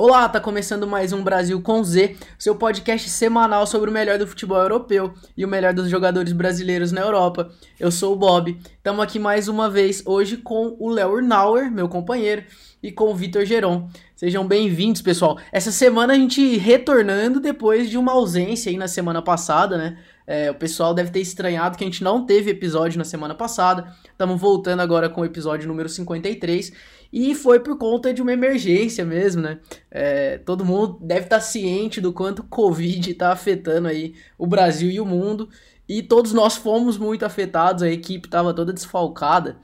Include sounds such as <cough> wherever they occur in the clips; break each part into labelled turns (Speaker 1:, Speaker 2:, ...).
Speaker 1: Olá, tá começando mais um Brasil com Z, seu podcast semanal sobre o melhor do futebol europeu e o melhor dos jogadores brasileiros na Europa. Eu sou o Bob, estamos aqui mais uma vez hoje com o Léo Urnauer, meu companheiro, e com o Vitor Geron. Sejam bem-vindos, pessoal. Essa semana a gente retornando depois de uma ausência aí na semana passada, né? É, o pessoal deve ter estranhado que a gente não teve episódio na semana passada. Estamos voltando agora com o episódio número 53. E foi por conta de uma emergência mesmo, né? É, todo mundo deve estar ciente do quanto o Covid está afetando aí o Brasil e o mundo. E todos nós fomos muito afetados, a equipe estava toda desfalcada.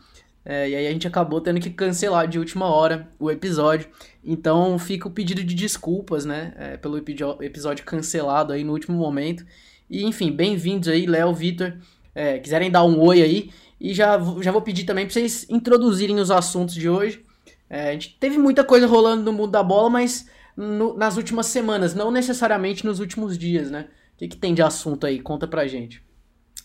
Speaker 1: É, e aí a gente acabou tendo que cancelar de última hora o episódio. Então fica o pedido de desculpas, né? É, pelo episódio cancelado aí no último momento. E enfim, bem-vindos aí, Léo, Vitor. É, quiserem dar um oi aí. E já, já vou pedir também para vocês introduzirem os assuntos de hoje. É, a gente teve muita coisa rolando no mundo da bola, mas no, nas últimas semanas, não necessariamente nos últimos dias, né? O que, que tem de assunto aí? Conta pra gente.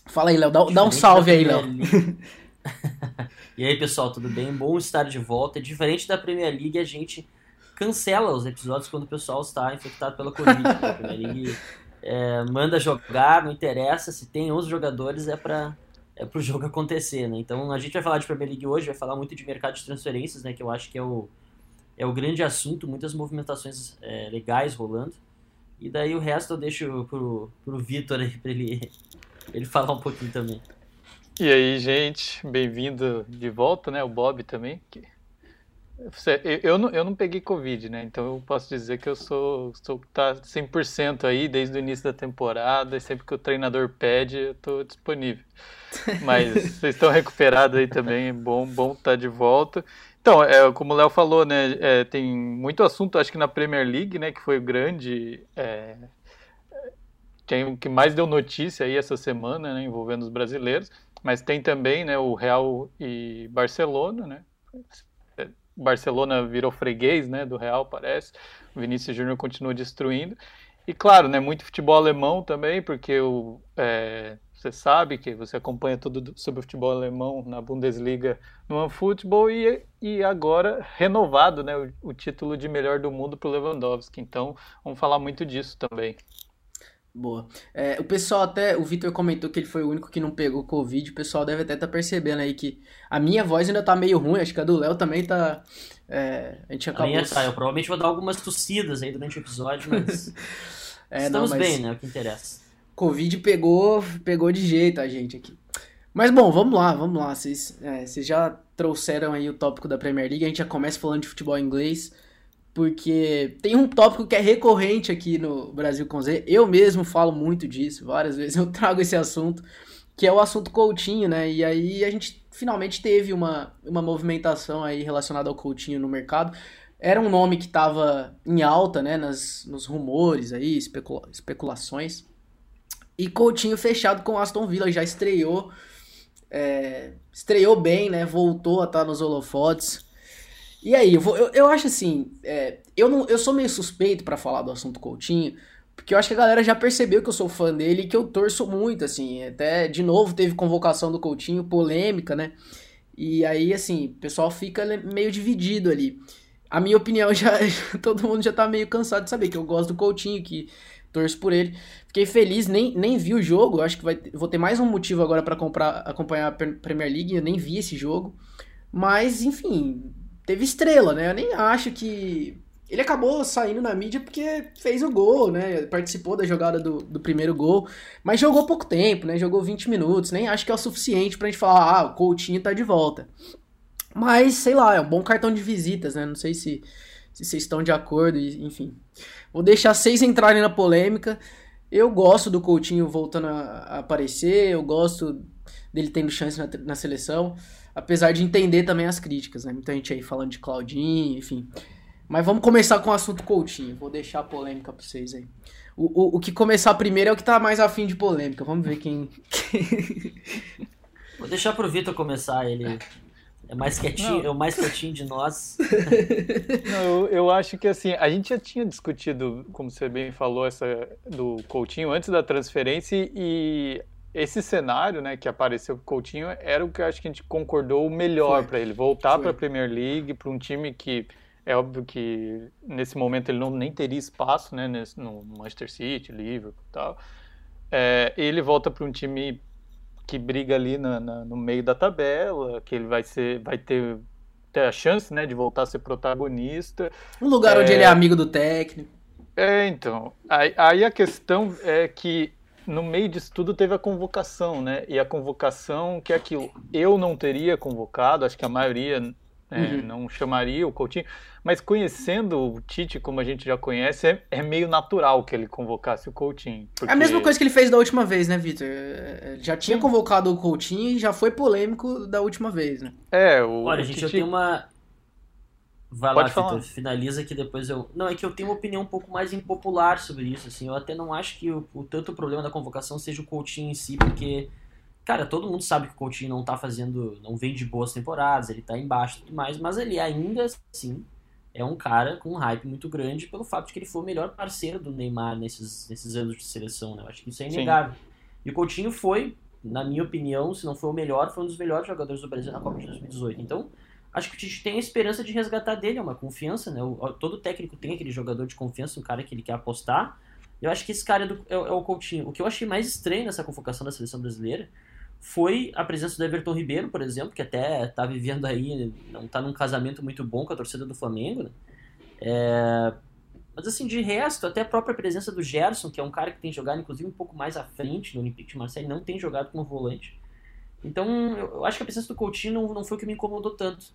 Speaker 1: Fala aí, Léo. Dá, dá um salve aí, Léo. <laughs> <laughs>
Speaker 2: e aí, pessoal, tudo bem? Bom estar de volta. Diferente da Premier League, a gente cancela os episódios quando o pessoal está infectado pela Covid. Né? A Premier League é, manda jogar, não interessa. Se tem 11 jogadores, é para é pro <laughs> jogo acontecer, né? Então a gente vai falar de Premier League hoje, vai falar muito de mercado de transferências, né? Que eu acho que é o, é o grande assunto, muitas movimentações é, legais rolando. E daí o resto eu deixo pro, pro Vitor aí, pra ele, <laughs> ele falar um pouquinho também.
Speaker 3: E aí, gente, bem-vindo de volta, né? O Bob também, que eu não, eu não peguei Covid, né? Então eu posso dizer que eu sou, sou tá 100% aí desde o início da temporada e sempre que o treinador pede, eu tô disponível. <laughs> Mas vocês estão recuperados aí também, é bom, bom estar tá de volta. Então, é, como o Léo falou, né, é, tem muito assunto, acho que na Premier League, né, que foi o grande, é, quem que mais deu notícia aí essa semana, né, envolvendo os brasileiros, mas tem também, né, o Real e Barcelona, né, Barcelona virou freguês, né, do Real, parece. O Vinícius Júnior continua destruindo. E claro, né, muito futebol alemão também, porque o, é, você sabe que você acompanha tudo sobre o futebol alemão na Bundesliga no OneFootball e, e agora renovado né, o, o título de melhor do mundo para o Lewandowski. Então vamos falar muito disso também.
Speaker 1: Boa. É, o pessoal até, o Vitor comentou que ele foi o único que não pegou Covid. O pessoal deve até estar tá percebendo aí que a minha voz ainda tá meio ruim, acho que a do Léo também tá. É, a gente acabou. A
Speaker 2: tá, eu provavelmente vou dar algumas tossidas aí durante o episódio, mas. <laughs> é, Estamos não, mas... bem, né? O que interessa.
Speaker 1: Covid pegou, pegou de jeito a gente aqui. Mas bom, vamos lá, vamos lá. Vocês, é, vocês já trouxeram aí o tópico da Premier League, a gente já começa falando de futebol inglês porque tem um tópico que é recorrente aqui no Brasil com Z. Eu mesmo falo muito disso, várias vezes eu <laughs> trago esse assunto, que é o assunto Coutinho, né? E aí a gente finalmente teve uma, uma movimentação aí relacionada ao Coutinho no mercado. Era um nome que estava em alta, né, nas, nos rumores aí, especula especulações. E Coutinho fechado com Aston Villa, já estreou, é, estreou bem, né, voltou a estar nos holofotes. E aí, eu, vou, eu, eu acho assim, é, eu, não, eu sou meio suspeito para falar do assunto Coutinho, porque eu acho que a galera já percebeu que eu sou fã dele e que eu torço muito, assim. Até, de novo, teve convocação do Coutinho, polêmica, né? E aí, assim, o pessoal fica meio dividido ali. A minha opinião <laughs> já. todo mundo já tá meio cansado de saber que eu gosto do Coutinho, que torço por ele. Fiquei feliz, nem, nem vi o jogo. Acho que vai, vou ter mais um motivo agora para acompanhar a Premier League. Eu nem vi esse jogo. Mas, enfim, teve estrela, né? Eu nem acho que. Ele acabou saindo na mídia porque fez o gol, né? Participou da jogada do, do primeiro gol, mas jogou pouco tempo, né? Jogou 20 minutos. Nem acho que é o suficiente pra gente falar, ah, o Coutinho tá de volta. Mas, sei lá, é um bom cartão de visitas, né? Não sei se, se vocês estão de acordo, enfim. Vou deixar vocês entrarem na polêmica. Eu gosto do Coutinho voltando a aparecer, eu gosto dele tendo chance na, na seleção apesar de entender também as críticas, né? Muita gente aí falando de Claudinho, enfim. Mas vamos começar com o assunto Coutinho. Vou deixar a polêmica pra vocês aí. O, o, o que começar primeiro é o que tá mais afim de polêmica. Vamos ver quem.
Speaker 2: Vou deixar pro Vitor começar, ele. É mais quietinho, é o mais quietinho de nós. <laughs>
Speaker 3: Não, eu, eu, acho que assim, a gente já tinha discutido, como você bem falou, essa do Coutinho antes da transferência e esse cenário, né, que apareceu com o Coutinho, era o que eu acho que a gente concordou o melhor para ele voltar para a Premier League, para um time que é óbvio que nesse momento ele não nem teria espaço, né, nesse, no Manchester City, Liverpool e tal. É, ele volta para um time que briga ali na, na, no meio da tabela, que ele vai ser, vai ter, ter a chance, né, de voltar a ser protagonista.
Speaker 1: Um lugar é... onde ele é amigo do técnico.
Speaker 3: É, então. Aí, aí, a questão é que no meio disso tudo teve a convocação, né? E a convocação, que é aquilo, eu não teria convocado, acho que a maioria é, uhum. não chamaria o Coutinho, mas conhecendo o Tite como a gente já conhece, é, é meio natural que ele convocasse o Coutinho.
Speaker 1: Porque... É a mesma coisa que ele fez da última vez, né, Vitor? Já tinha Sim. convocado o Coutinho e já foi polêmico da última vez, né?
Speaker 3: É, o.
Speaker 2: Olha,
Speaker 3: o
Speaker 2: gente, Tite... eu tenho uma. Vai Pode lá, Vitor, finaliza que depois eu. Não, é que eu tenho uma opinião um pouco mais impopular sobre isso, assim. Eu até não acho que o, o tanto o problema da convocação seja o Coutinho em si, porque Cara, todo mundo sabe que o Coutinho não tá fazendo. não vem de boas temporadas, ele tá embaixo e tudo mais, mas ele ainda assim é um cara com um hype muito grande pelo fato de que ele foi o melhor parceiro do Neymar nesses, nesses anos de seleção, né? Eu acho que isso é inegável. Sim. E o Coutinho foi, na minha opinião, se não foi o melhor, foi um dos melhores jogadores do Brasil na Copa de 2018. Então, acho que o Tite tem a esperança de resgatar dele, é uma confiança, né? O, todo técnico tem aquele jogador de confiança, um cara que ele quer apostar. Eu acho que esse cara é, do, é, é o Coutinho. O que eu achei mais estranho nessa convocação da seleção brasileira foi a presença do Everton Ribeiro, por exemplo, que até está vivendo aí, não está num casamento muito bom com a torcida do Flamengo, né? É... Mas assim, de resto, até a própria presença do Gerson, que é um cara que tem jogado inclusive um pouco mais à frente no Olympique de Marseille, não tem jogado como volante. Então, eu, acho que a presença do Coutinho não, não foi o que me incomodou tanto.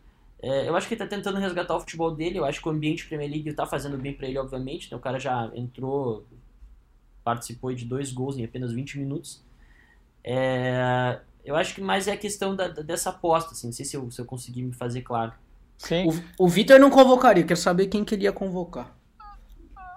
Speaker 2: É, eu acho que ele está tentando resgatar o futebol dele, eu acho que o ambiente Premier League está fazendo bem para ele, obviamente. Né? O cara já entrou, participou de dois gols em apenas 20 minutos. É, eu acho que mais é a questão da, dessa aposta, assim, não sei se eu, se eu consegui me fazer claro.
Speaker 1: Sim. O, o Vitor não convocaria, quero saber quem queria convocar.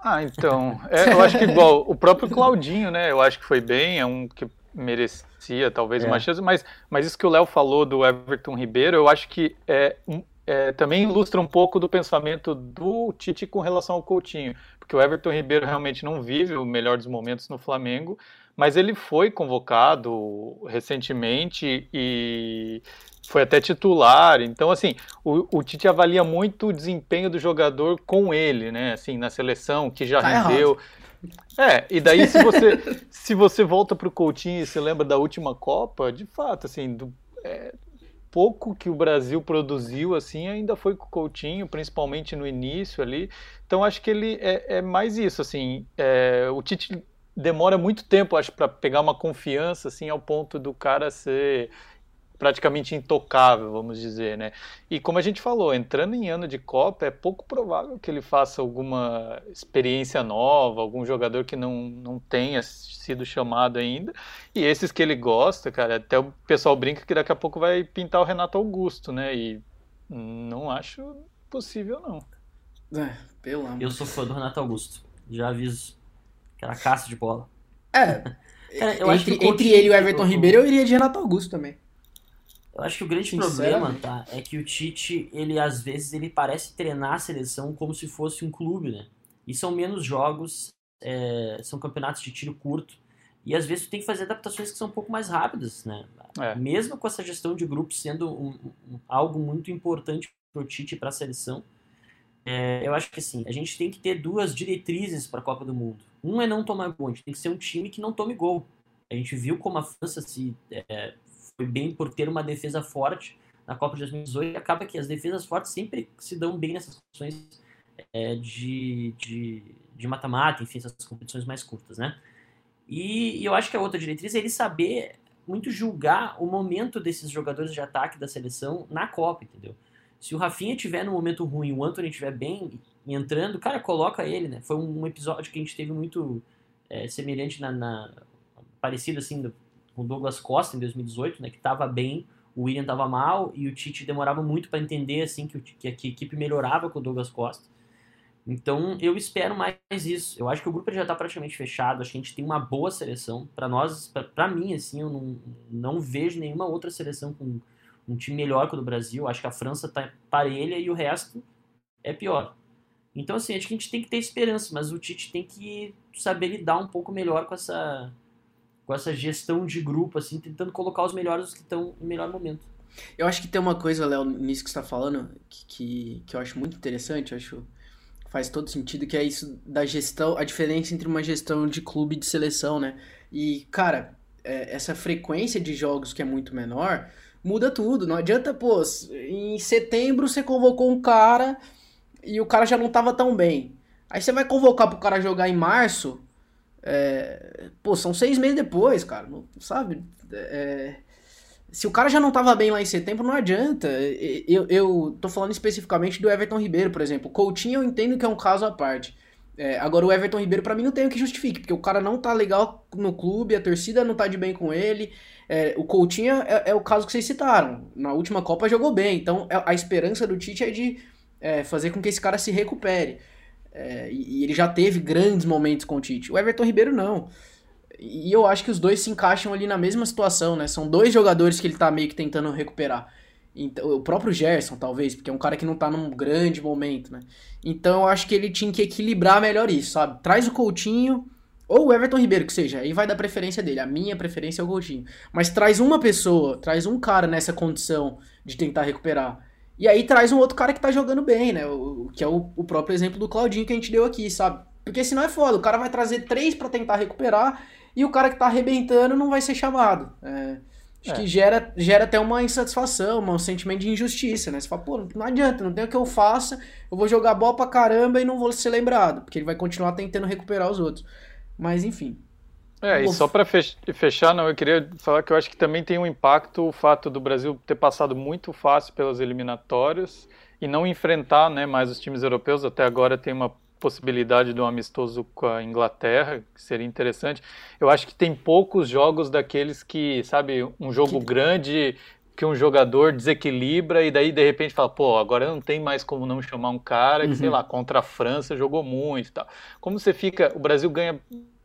Speaker 3: Ah, então. É, eu acho que igual o próprio Claudinho, né? Eu acho que foi bem, é um que merecia talvez é. uma chance, mas, mas isso que o Léo falou do Everton Ribeiro, eu acho que é, é, também ilustra um pouco do pensamento do Tite com relação ao Coutinho, porque o Everton Ribeiro realmente não vive o melhor dos momentos no Flamengo, mas ele foi convocado recentemente e foi até titular. Então, assim, o, o, Tite avalia muito o desempenho do jogador com ele, né? Assim, na seleção, que já tá rendeu. Errado. É, e daí se você, <laughs> se você volta para o Coutinho e se lembra da última Copa, de fato, assim, do, é, pouco que o Brasil produziu, assim, ainda foi com o Coutinho, principalmente no início ali. Então, acho que ele é, é mais isso, assim, é, o Tite demora muito tempo, acho, para pegar uma confiança, assim, ao ponto do cara ser praticamente intocável, vamos dizer, né? E como a gente falou, entrando em ano de Copa, é pouco provável que ele faça alguma experiência nova, algum jogador que não, não tenha sido chamado ainda. E esses que ele gosta, cara, até o pessoal brinca que daqui a pouco vai pintar o Renato Augusto, né? E não acho possível, não.
Speaker 1: É, pelo amor.
Speaker 2: Eu sou fã do Renato Augusto, já aviso. Aquela caça de bola.
Speaker 1: É. <laughs> Cara, eu entre, acho que entre ele e o Everton Ribeiro, eu iria de Renato Augusto também.
Speaker 2: Eu acho que o grande problema, tá, é que o Tite, ele às vezes, ele parece treinar a seleção como se fosse um clube, né? E são menos jogos, é, são campeonatos de tiro curto, e às vezes tu tem que fazer adaptações que são um pouco mais rápidas, né? É. Mesmo com essa gestão de grupos sendo um, um, algo muito importante para o Tite e para a seleção, é, eu acho que assim, a gente tem que ter duas diretrizes para a Copa do Mundo. Um é não tomar gol, a gente tem que ser um time que não tome gol. A gente viu como a França se é, foi bem por ter uma defesa forte na Copa de 2018 e acaba que as defesas fortes sempre se dão bem nessas situações é, de mata-mata, enfim, essas competições mais curtas, né? E, e, eu acho que a outra diretriz é ele saber muito julgar o momento desses jogadores de ataque da seleção na Copa, entendeu? Se o Rafinha tiver no momento ruim, o Anthony estiver bem entrando, cara, coloca ele, né? Foi um episódio que a gente teve muito é, semelhante na, na, parecido assim do, com o Douglas Costa em 2018, né? Que tava bem, o William tava mal e o Tite demorava muito para entender assim que, que, a, equipe melhorava com o Douglas Costa. Então eu espero mais isso. Eu acho que o grupo já está praticamente fechado. Acho que a gente tem uma boa seleção. Para nós, para mim, assim, eu não, não vejo nenhuma outra seleção com um time melhor que o do Brasil. Acho que a França tá parelha e o resto é pior. Então, assim, acho que a gente tem que ter esperança, mas o Tite tem que saber lidar um pouco melhor com essa, com essa gestão de grupo, assim, tentando colocar os melhores que estão em melhor momento.
Speaker 1: Eu acho que tem uma coisa, Léo, nisso que você tá falando, que, que, que eu acho muito interessante, acho faz todo sentido, que é isso da gestão, a diferença entre uma gestão de clube e de seleção, né? E, cara, é, essa frequência de jogos que é muito menor, muda tudo. Não adianta, pô, em setembro você convocou um cara e o cara já não tava tão bem. Aí você vai convocar pro cara jogar em março, é, pô, são seis meses depois, cara, não, sabe? É, se o cara já não tava bem lá em setembro, não adianta. Eu, eu tô falando especificamente do Everton Ribeiro, por exemplo. O Coutinho eu entendo que é um caso à parte. É, agora o Everton Ribeiro para mim não tem o que justifique, porque o cara não tá legal no clube, a torcida não tá de bem com ele. É, o Coutinho é, é, o caso que vocês citaram. Na última Copa jogou bem, então é, a esperança do Tite é de é, fazer com que esse cara se recupere. É, e, ele já teve grandes momentos com o Tite. O Everton Ribeiro não. E eu acho que os dois se encaixam ali na mesma situação, né? São dois jogadores que ele tá meio que tentando recuperar. Então, o próprio Gerson, talvez, porque é um cara que não tá num grande momento, né? Então eu acho que ele tinha que equilibrar melhor isso, sabe? Traz o Coutinho, ou o Everton Ribeiro, que seja, aí vai dar preferência dele. A minha preferência é o Coutinho. Mas traz uma pessoa, traz um cara nessa condição de tentar recuperar. E aí traz um outro cara que tá jogando bem, né? O, que é o, o próprio exemplo do Claudinho que a gente deu aqui, sabe? Porque senão é foda, o cara vai trazer três para tentar recuperar e o cara que tá arrebentando não vai ser chamado. É, acho é. que gera, gera até uma insatisfação, um sentimento de injustiça, né? Você fala, pô, não adianta, não tem o que eu faça, eu vou jogar bola pra caramba e não vou ser lembrado, porque ele vai continuar tentando recuperar os outros. Mas enfim.
Speaker 3: É, e só para fechar, não, eu queria falar que eu acho que também tem um impacto o fato do Brasil ter passado muito fácil pelas eliminatórias e não enfrentar né, mais os times europeus. Até agora tem uma possibilidade de um amistoso com a Inglaterra, que seria interessante. Eu acho que tem poucos jogos daqueles que, sabe, um jogo que... grande que um jogador desequilibra e daí de repente fala, pô, agora não tem mais como não chamar um cara que, uhum. sei lá, contra a França jogou muito e tal. Como você fica, o Brasil ganha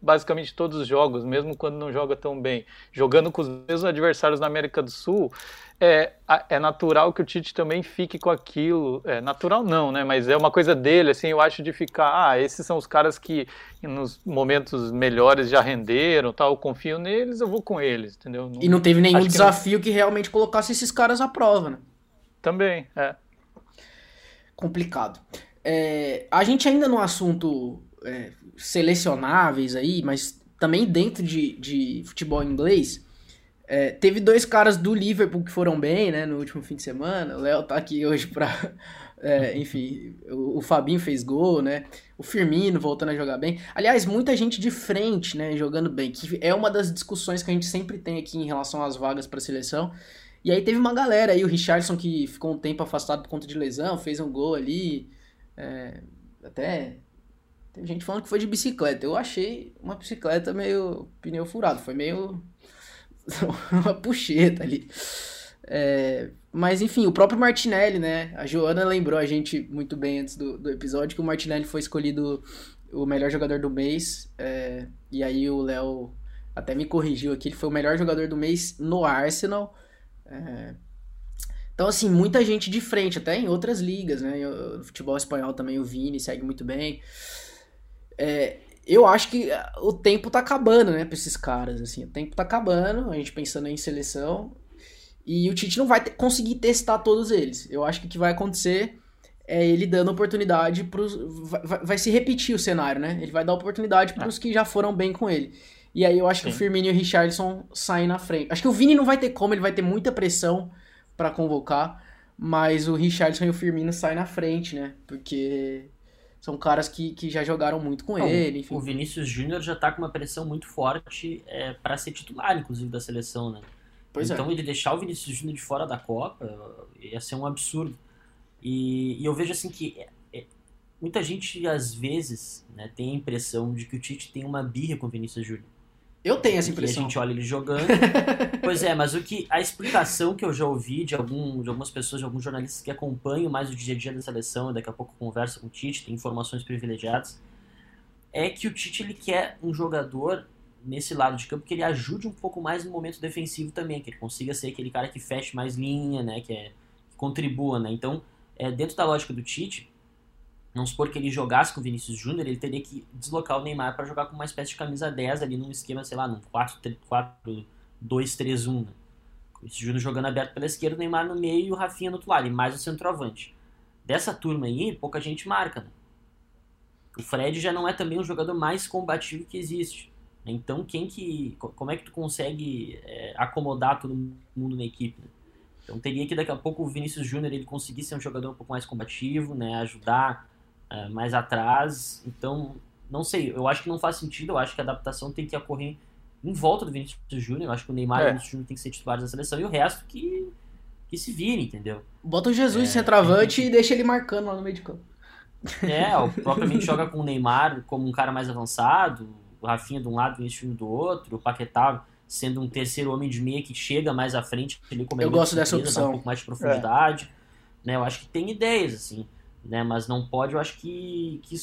Speaker 3: basicamente todos os jogos, mesmo quando não joga tão bem, jogando com os mesmos adversários na América do Sul, é, é natural que o Tite também fique com aquilo. É natural não, né? Mas é uma coisa dele, assim, eu acho de ficar, ah, esses são os caras que nos momentos melhores já renderam, tal, eu confio neles, eu vou com eles, entendeu?
Speaker 1: Não, e não teve nenhum desafio que, não... que realmente colocasse esses caras à prova, né?
Speaker 3: Também, é.
Speaker 1: Complicado. É, a gente ainda no assunto é, selecionáveis aí, mas também dentro de, de futebol inglês, é, teve dois caras do Liverpool que foram bem, né, no último fim de semana. O Léo tá aqui hoje pra. É, <laughs> enfim, o, o, Fabinho fez gol, né? O Firmino voltando a jogar bem. Aliás, muita gente de frente, né, jogando bem, que é uma das discussões que a gente sempre tem aqui em relação às vagas para seleção. E aí teve uma galera aí, o Richardson que ficou um tempo afastado por conta de lesão, fez um gol ali. É, até tem gente falando que foi de bicicleta. Eu achei uma bicicleta meio pneu furado. Foi meio. <laughs> uma puxeta ali. É, mas enfim, o próprio Martinelli, né? A Joana lembrou a gente muito bem antes do, do episódio que o Martinelli foi escolhido o melhor jogador do mês. É, e aí o Léo até me corrigiu aqui, ele foi o melhor jogador do mês no Arsenal. É, então, assim, muita gente de frente, até em outras ligas, né? No futebol espanhol também o Vini segue muito bem. É, eu acho que o tempo tá acabando, né, pra esses caras, assim. O tempo tá acabando, a gente pensando em seleção. E o Tite não vai ter, conseguir testar todos eles. Eu acho que o que vai acontecer é ele dando oportunidade pros. Vai, vai se repetir o cenário, né? Ele vai dar oportunidade ah. pros que já foram bem com ele. E aí eu acho Sim. que o Firmino e o Richardson saem na frente. Acho que o Vini não vai ter como, ele vai ter muita pressão para convocar. Mas o Richardson e o Firmino saem na frente, né? Porque são caras que, que já jogaram muito com Não, ele. Enfim.
Speaker 2: O Vinícius Júnior já tá com uma pressão muito forte é, para ser titular, inclusive, da seleção, né? Pois é. então é. ele deixar o Vinícius Júnior de fora da Copa ia ser um absurdo. E, e eu vejo assim que é, muita gente às vezes né, tem a impressão de que o Tite tem uma birra com o Vinícius Júnior.
Speaker 1: Eu tenho essa impressão.
Speaker 2: a gente olha ele jogando. <laughs> pois é, mas o que a explicação que eu já ouvi de, algum, de algumas pessoas, de alguns jornalistas que acompanham mais o dia a dia da seleção, e daqui a pouco conversa com o Tite, tem informações privilegiadas, é que o Tite ele quer um jogador nesse lado de campo que ele ajude um pouco mais no momento defensivo também, que ele consiga ser aquele cara que feche mais linha, né, que, é, que contribua, né? Então, é, dentro da lógica do Tite, não supor que ele jogasse com o Vinícius Júnior, ele teria que deslocar o Neymar para jogar com uma espécie de camisa 10 ali num esquema, sei lá, num 4-2-3-1. Né? Vinícius Júnior jogando aberto pela esquerda, o Neymar no meio e o Rafinha no outro lado, e mais o centroavante. Dessa turma aí, pouca gente marca, né? O Fred já não é também o jogador mais combativo que existe. Então, quem que. Como é que tu consegue é, acomodar todo mundo na equipe? Né? Então teria que daqui a pouco o Vinícius Júnior ele conseguir ser um jogador um pouco mais combativo, né? Ajudar é, mais atrás. Então, não sei, eu acho que não faz sentido, eu acho que a adaptação tem que ocorrer em volta do Vinícius Júnior. Eu acho que o Neymar é. e o Vinícius Júnior tem que ser titulares da seleção e o resto que, que se vire, entendeu?
Speaker 1: Bota o Jesus é, centroavante que... e deixa ele marcando lá no meio de campo.
Speaker 2: É, o <laughs> propriamente joga com o Neymar como um cara mais avançado, o Rafinha de um lado, o Vinícius do outro, o Paquetá sendo um terceiro homem de meia que chega mais à frente, ele
Speaker 1: como Eu gosto dessa opção.
Speaker 2: um pouco mais de profundidade, é. né? Eu acho que tem ideias assim, né? Mas não pode, eu acho que que,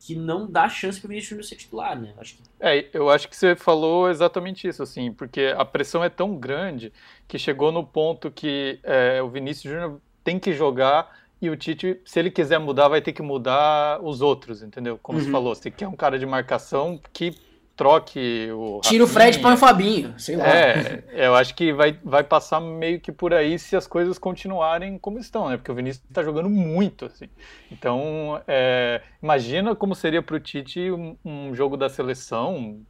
Speaker 2: que não dá chance para o Vinícius Júnior ser titular, né? Eu acho que...
Speaker 3: É, eu acho que você falou exatamente isso, assim, porque a pressão é tão grande que chegou no ponto que é, o Vinícius Júnior tem que jogar e o Tite, se ele quiser mudar, vai ter que mudar os outros, entendeu? Como uhum. você falou, você quer um cara de marcação que troque o.
Speaker 1: Tira o Fred põe o Fabinho, sei lá.
Speaker 3: É, eu acho que vai, vai passar meio que por aí se as coisas continuarem como estão, né? Porque o Vinícius está jogando muito, assim. Então, é, imagina como seria para o Tite um, um, jogo da seleção,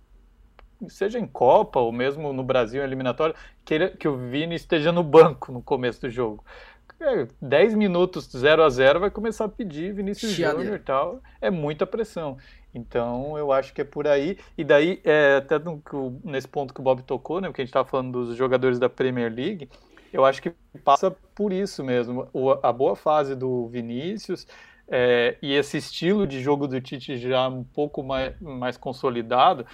Speaker 3: seja em Copa ou mesmo no Brasil em eliminatório, que, que o Vini esteja no banco no começo do jogo. 10 é, minutos 0 a 0 vai começar a pedir Vinícius Júnior e tal. É muita pressão. Então eu acho que é por aí. E daí, é, até no, nesse ponto que o Bob tocou, né? Porque a gente estava falando dos jogadores da Premier League, eu acho que passa por isso mesmo. O, a boa fase do Vinícius. É, e esse estilo de jogo do Tite já um pouco mais, mais consolidado,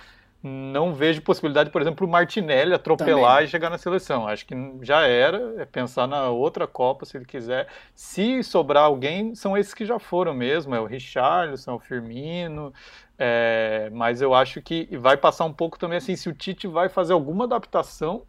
Speaker 3: não vejo possibilidade, por exemplo, o Martinelli atropelar Também. e chegar na seleção. Acho que já era, é pensar na outra Copa, se ele quiser. Se sobrar alguém, são esses que já foram mesmo, é o Richarlison, é o Firmino, é, mas eu acho que vai passar um pouco também assim, se o Tite vai fazer alguma adaptação,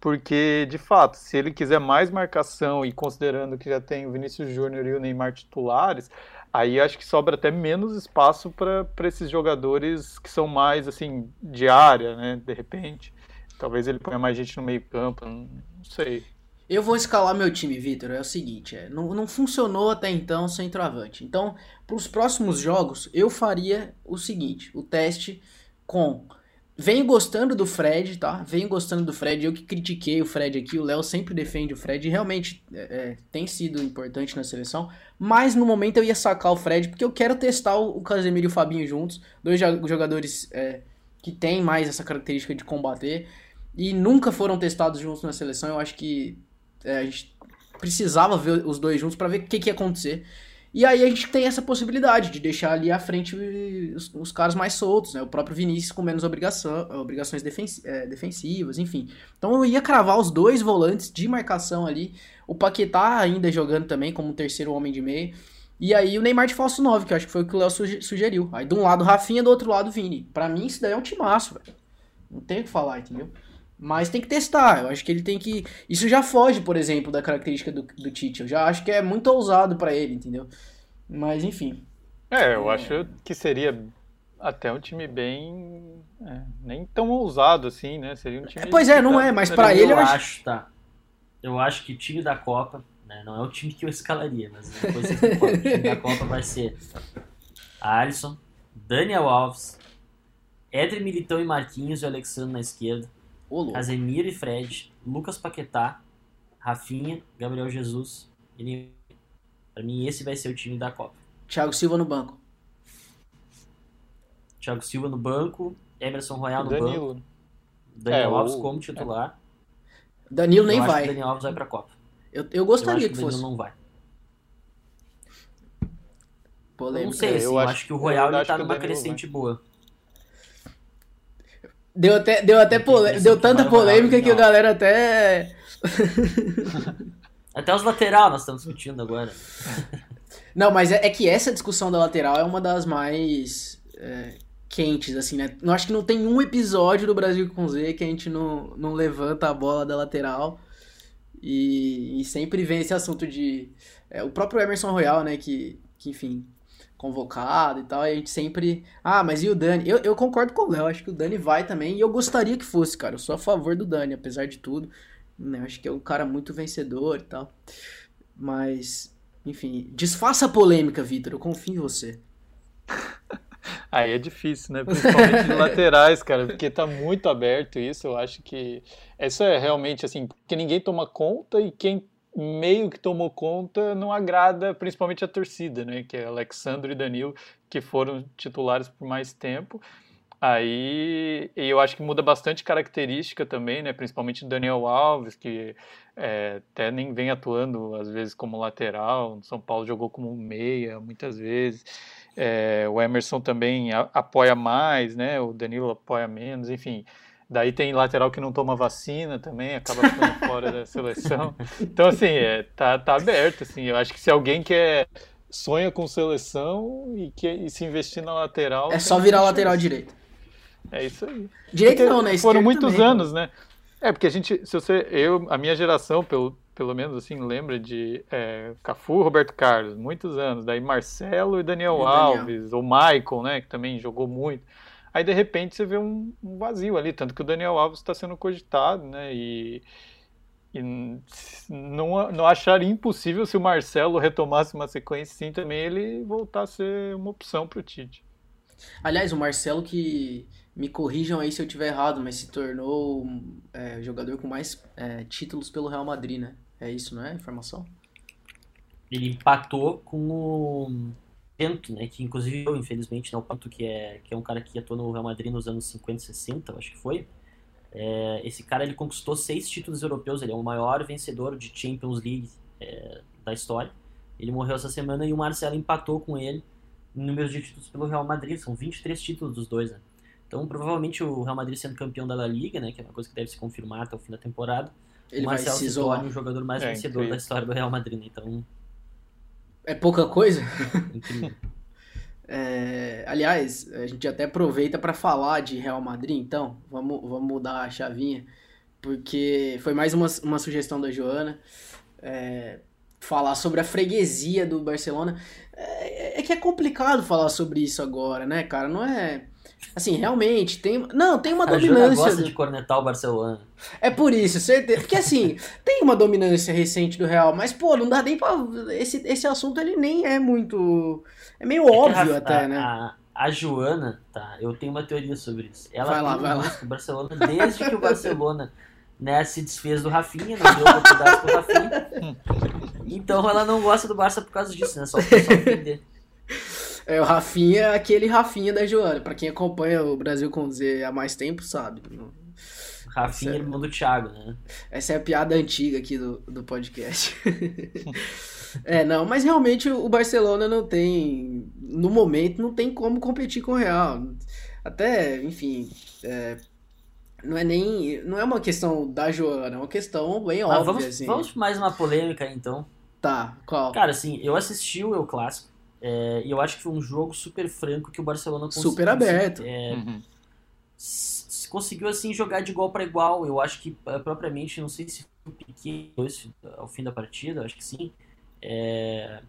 Speaker 3: porque, de fato, se ele quiser mais marcação e considerando que já tem o Vinícius Júnior e o Neymar titulares, Aí acho que sobra até menos espaço para esses jogadores que são mais assim de área, né? De repente. Talvez ele ponha mais gente no meio campo, não sei.
Speaker 1: Eu vou escalar meu time, Vitor. É o seguinte, é, não, não funcionou até então centroavante. Então, para os próximos jogos, eu faria o seguinte: o teste com Venho gostando do Fred, tá? Venho gostando do Fred. Eu que critiquei o Fred aqui, o Léo sempre defende o Fred. Realmente é, é, tem sido importante na seleção. Mas no momento eu ia sacar o Fred, porque eu quero testar o, o Casemiro e o Fabinho juntos. Dois jogadores é, que têm mais essa característica de combater. E nunca foram testados juntos na seleção. Eu acho que é, a gente precisava ver os dois juntos para ver o que, que ia acontecer. E aí a gente tem essa possibilidade de deixar ali à frente os, os caras mais soltos, né? O próprio Vinícius com menos obrigação, obrigações é, defensivas, enfim. Então eu ia cravar os dois volantes de marcação ali. O Paquetá ainda jogando também como terceiro homem de meio. E aí o Neymar de falso 9, que eu acho que foi o que o Léo sugeriu. Aí de um lado Rafinha, do outro lado Vini. Para mim isso daí é um timaço, velho. Não tem o que falar, entendeu? Mas tem que testar. Eu acho que ele tem que. Isso já foge, por exemplo, da característica do, do Tite. Eu já acho que é muito ousado para ele, entendeu? Mas enfim.
Speaker 3: É, eu é... acho que seria até um time bem. É, nem tão ousado assim, né? Seria um time.
Speaker 1: É, pois é, não tá, é, mas para ele
Speaker 2: eu acho... acho. tá. Eu acho que o time da Copa, né, não é o time que eu escalaria, mas depois o time da Copa vai ser Alisson, Daniel Alves, Éder Militão e Marquinhos e Alexandre na esquerda. Casemiro e Fred, Lucas Paquetá, Rafinha, Gabriel Jesus e Pra mim, esse vai ser o time da Copa.
Speaker 1: Thiago Silva no banco.
Speaker 2: Thiago Silva no banco, Emerson Royal no Danilo. banco. Daniel é, Alves o... como titular.
Speaker 1: Danilo nem vai.
Speaker 2: Daniel Alves vai pra Copa.
Speaker 1: Eu, eu gostaria eu que,
Speaker 2: que
Speaker 1: fosse.
Speaker 2: Danilo não vai.
Speaker 1: Polêmica.
Speaker 2: Não sei, assim, eu, acho, acho, que o Royal ele tá numa crescente vai. boa.
Speaker 1: Deu até, deu até polê... deu tanta polêmica que a galera até. <laughs>
Speaker 2: até os lateral nós estamos discutindo agora. <laughs>
Speaker 1: Não, mas é, é, que essa discussão da lateral é uma das mais é, quentes, assim, né? Eu acho que não tem um episódio do Brasil com Z que a gente não, não levanta a bola da lateral. E, e sempre vem esse assunto de. É, o próprio Emerson Royal, né? Que, que enfim, convocado e tal, e a gente sempre. Ah, mas e o Dani? Eu, eu concordo com o Léo, acho que o Dani vai também, e eu gostaria que fosse, cara. Eu sou a favor do Dani, apesar de tudo. Né? Acho que é um cara muito vencedor e tal. Mas, enfim, desfaça a polêmica, Vitor. Eu confio em você. <laughs>
Speaker 3: Aí é difícil, né? Principalmente de laterais, cara, porque tá muito aberto isso. Eu acho que isso é realmente assim, que ninguém toma conta e quem meio que tomou conta não agrada principalmente a torcida, né? Que é Alexandre e Danilo, que foram titulares por mais tempo. Aí eu acho que muda bastante característica também, né? Principalmente Daniel Alves, que é, até nem vem atuando às vezes como lateral. São Paulo jogou como meia muitas vezes. É, o Emerson também apoia mais, né? O Danilo apoia menos, enfim. Daí tem lateral que não toma vacina também, acaba ficando <laughs> fora da seleção. Então, assim, é, tá, tá aberto, assim. Eu acho que se alguém quer sonha com seleção e, quer, e se investir na lateral...
Speaker 1: É só virar lateral direito.
Speaker 3: É isso aí.
Speaker 1: Direito porque não, né?
Speaker 3: Foram muitos também, anos, né? É, porque a gente, se você, eu, a minha geração, pelo, pelo menos assim, lembra de é, Cafu Roberto Carlos, muitos anos. Daí Marcelo e Daniel e Alves, Daniel. ou Michael, né, que também jogou muito. Aí de repente você vê um, um vazio ali, tanto que o Daniel Alves está sendo cogitado, né? E, e não, não acharia impossível se o Marcelo retomasse uma sequência sim também ele voltar a ser uma opção para o Tite.
Speaker 1: Aliás, o Marcelo que me corrijam aí se eu tiver errado, mas se tornou é, jogador com mais é, títulos pelo Real Madrid, né? É isso, não é? Informação?
Speaker 2: Ele empatou com o Pento, né? Que inclusive eu, infelizmente, né? O Pento, que é, que é um cara que atuou no Real Madrid nos anos 50 e 60, eu acho que foi. É, esse cara ele conquistou seis títulos europeus, ele é o maior vencedor de Champions League é, da história. Ele morreu essa semana e o Marcelo empatou com ele em número de títulos pelo Real Madrid. São 23 títulos dos dois, né? Então, provavelmente o Real Madrid sendo campeão da La Liga, né? Que é uma coisa que deve se confirmar até o fim da temporada. Ele o Marcelo vai se, se torna o jogador mais é, vencedor incrível. da história do Real Madrid, né? Então,
Speaker 1: é pouca coisa? <laughs> é, aliás, a gente até aproveita para falar de Real Madrid, então. Vamos, vamos mudar a chavinha. Porque foi mais uma, uma sugestão da Joana. É, falar sobre a freguesia do Barcelona. É, é, que é complicado falar sobre isso agora, né, cara? Não é. Assim, realmente, tem. Não, tem uma a dominância.
Speaker 2: gosta de cornetar o Barcelona.
Speaker 1: É por isso, certeza. Porque assim, <laughs> tem uma dominância recente do Real, mas, pô, não dá nem pra. Esse, esse assunto ele nem é muito. É meio é óbvio a, até,
Speaker 2: a,
Speaker 1: né?
Speaker 2: A, a, Joana, tá? Eu tenho uma teoria sobre isso. Ela
Speaker 1: vai lá, vai lá.
Speaker 2: o Barcelona desde que o Barcelona. Né, se desfez do Rafinha, não deu oportunidade pro Rafinha. <laughs> Então ela não gosta do Barça por causa disso, né? Só pra entender. <laughs>
Speaker 1: É, o Rafinha é aquele Rafinha da Joana. Pra quem acompanha o Brasil com Z há mais tempo, sabe.
Speaker 2: Rafinha, é, irmão do Thiago, né?
Speaker 1: Essa é a piada antiga aqui do, do podcast. <laughs> é, não, mas realmente o Barcelona não tem, no momento, não tem como competir com o Real. Até, enfim, é, não é nem, não é uma questão da Joana, é uma questão bem óbvia,
Speaker 2: vamos,
Speaker 1: assim.
Speaker 2: Vamos mais uma polêmica, então.
Speaker 1: Tá, qual?
Speaker 2: Cara, assim, eu assisti o Eu Clássico, é, e eu acho que foi um jogo super franco que o Barcelona conseguiu.
Speaker 1: Super aberto.
Speaker 2: É, uhum. Conseguiu, assim, jogar de igual para igual. Eu acho que, é, propriamente, não sei se foi o Piquet ao fim da partida, acho que sim. É,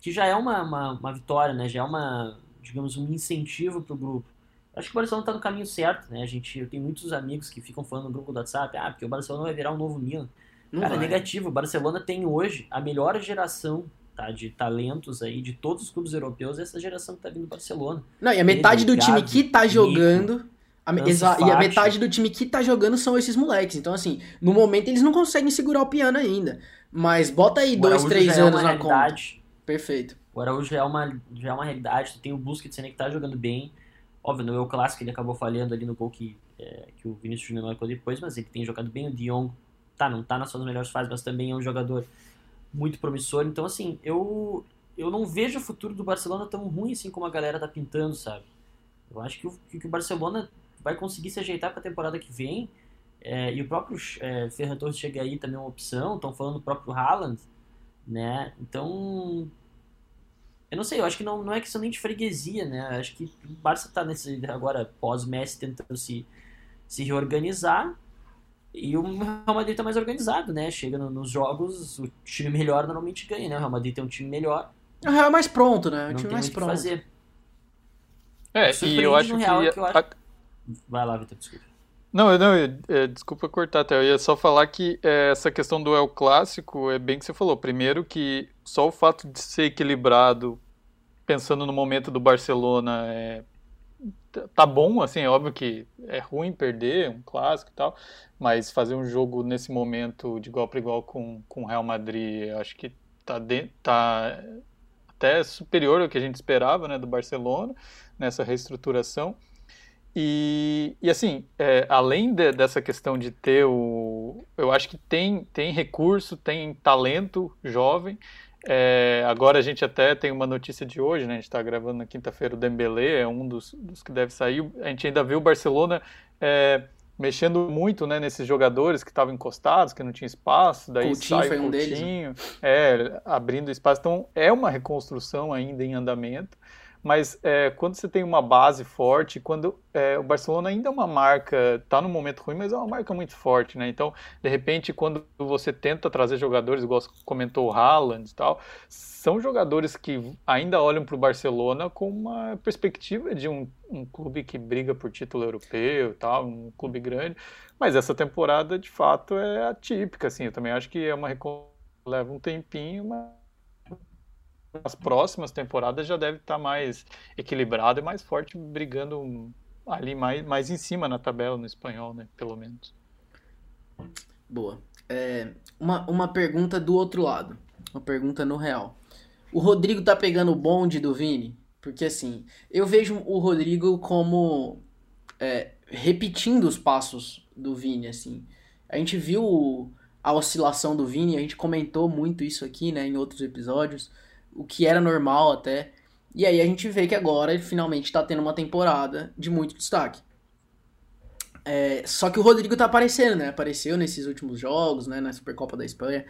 Speaker 2: que já é uma, uma, uma, vitória, né? Já é uma, digamos, um incentivo pro grupo. Acho que o Barcelona tá no caminho certo, né? A gente, eu tenho muitos amigos que ficam falando no grupo do WhatsApp, ah, porque o Barcelona vai virar um novo Milan. Não Cara, é vai. negativo. O Barcelona tem hoje a melhor geração tá? De talentos aí de todos os clubes europeus, essa geração que tá vindo do Barcelona.
Speaker 1: Não, e a metade do time que tá jogando. A, e a metade do time que tá jogando são esses moleques. Então, assim, no momento eles não conseguem segurar o piano ainda. Mas bota aí o dois, Araújo três anos é na realidade. conta. Perfeito.
Speaker 2: O Araújo já é uma, já é uma realidade. Tu tem o Busquets que tá jogando bem. Óbvio, no meu clássico ele acabou falhando ali no gol que, é, que o Vinícius Júnior marcou depois, mas ele tem jogado bem. O Dion tá, não tá nas suas melhores fases, mas também é um jogador muito promissor. Então, assim, eu, eu não vejo o futuro do Barcelona tão ruim assim como a galera tá pintando, sabe? Eu acho que o, que o Barcelona vai conseguir se ajeitar para a temporada que vem. É, e o próprio é, Ferran Torres chega aí também é uma opção. Estão falando do próprio Haaland, né? Então, eu não sei, eu acho que não, não é questão nem de freguesia, né? Eu acho que o Barça tá nesse agora pós-Messi tentando se, se reorganizar e o Real Madrid tá mais organizado, né? Chega no, nos jogos, o time melhor normalmente ganha, né? O Real Madrid tem um time melhor,
Speaker 1: O Real é mais pronto, né? O
Speaker 2: não
Speaker 1: time
Speaker 2: tem
Speaker 1: mais pronto.
Speaker 2: fazer.
Speaker 3: É, e eu acho que.
Speaker 2: Real que eu acho-
Speaker 3: a-
Speaker 2: Vai lá, Vitor, desculpa.
Speaker 3: Não, não, eu- é, desculpa cortar até. Eu ia só falar que é, essa questão do El Clássico é bem que você falou. Primeiro que só o fato de ser equilibrado, pensando no momento do Barcelona, é, tá- bom, assim, é óbvio que é ruim perder um clássico e tal, mas fazer um jogo nesse momento de igual para igual com com o Real Madrid, eu acho que tá, de, tá até superior ao que a gente esperava, né, do Barcelona nessa reestruturação. E, e assim, é, além de- dessa questão de ter o. Eu acho que tem, tem recurso, tem talento jovem. É, agora a gente até tem uma notícia de hoje, né? A gente está gravando na quinta-feira, o Dembélé é um dos, dos que deve sair. A gente ainda viu o Barcelona é, mexendo muito né, nesses jogadores que estavam encostados, que não tinha espaço, daí
Speaker 1: Coutinho
Speaker 3: sai
Speaker 1: foi
Speaker 3: o
Speaker 1: um deles,
Speaker 3: Coutinho, é, abrindo espaço. Então é uma reconstrução ainda em andamento mas é, quando você tem uma base forte, quando é, o Barcelona ainda é uma marca, está num momento ruim, mas é uma marca muito forte, né? Então, de repente, quando você tenta trazer jogadores, igual comentou o Haaland e tal, são jogadores que ainda olham para o Barcelona com uma perspectiva de um, um clube que briga por título europeu e tal, um clube grande, mas essa temporada, de fato, é atípica, assim, eu também acho que é uma leva um tempinho, mas as próximas temporadas já deve estar mais equilibrado e mais forte, brigando ali mais, mais em cima na tabela no espanhol, né? Pelo menos.
Speaker 1: Boa. É, uma, uma pergunta do outro lado. Uma pergunta no real. O Rodrigo tá pegando o bonde do Vini? Porque assim, eu vejo o Rodrigo como é, repetindo os passos do Vini, assim. A gente viu a oscilação do Vini, a gente comentou muito isso aqui, né, em outros episódios, o que era normal até. E aí a gente vê que agora ele finalmente tá tendo uma temporada de muito destaque. É, só que o Rodrigo tá aparecendo, né? Apareceu nesses últimos jogos, né? Na Supercopa da Espanha.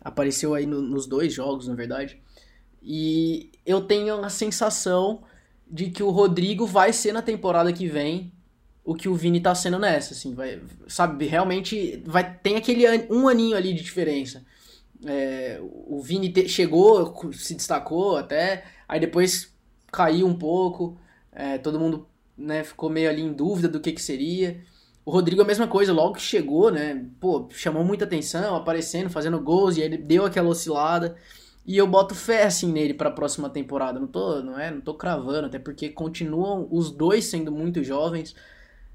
Speaker 1: Apareceu aí no- nos dois jogos, na verdade. E eu tenho a sensação de que o Rodrigo vai ser na temporada que vem o que o Vini tá sendo nessa, assim, vai, sabe, realmente vai tem aquele an- um aninho ali de diferença. É, o Vini te- chegou, se destacou até, aí depois caiu um pouco, é, todo mundo né, ficou meio ali em dúvida do que que seria. O Rodrigo a mesma coisa, logo que chegou, né, pô, chamou muita atenção, aparecendo, fazendo gols, e aí ele deu aquela oscilada. E eu boto fé assim nele para a próxima temporada. Não tô, não é, não tô cravando, até porque continuam os dois sendo muito jovens.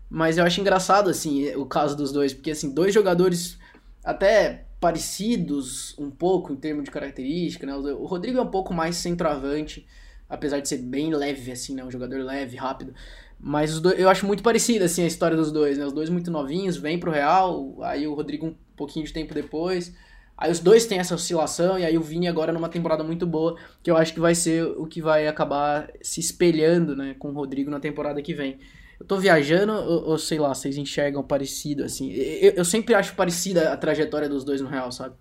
Speaker 1: Mas eu acho engraçado assim o caso dos dois, porque assim, dois jogadores até parecidos um pouco em termos de característica, né? O Rodrigo é um pouco mais centroavante, apesar de ser bem leve assim, né, um jogador leve, rápido. Mas os dois, eu acho muito parecida assim a história dos dois, né? Os dois muito novinhos, vêm pro Real, aí o Rodrigo um pouquinho de tempo depois. Aí os dois têm essa oscilação, e aí o Vini agora numa temporada muito boa, que eu acho que vai ser o que vai acabar se espelhando, né, com o Rodrigo na temporada que vem. Eu tô viajando, ou, ou sei lá, vocês enxergam parecido, assim. Eu, eu sempre acho parecida a trajetória dos dois no Real, sabe?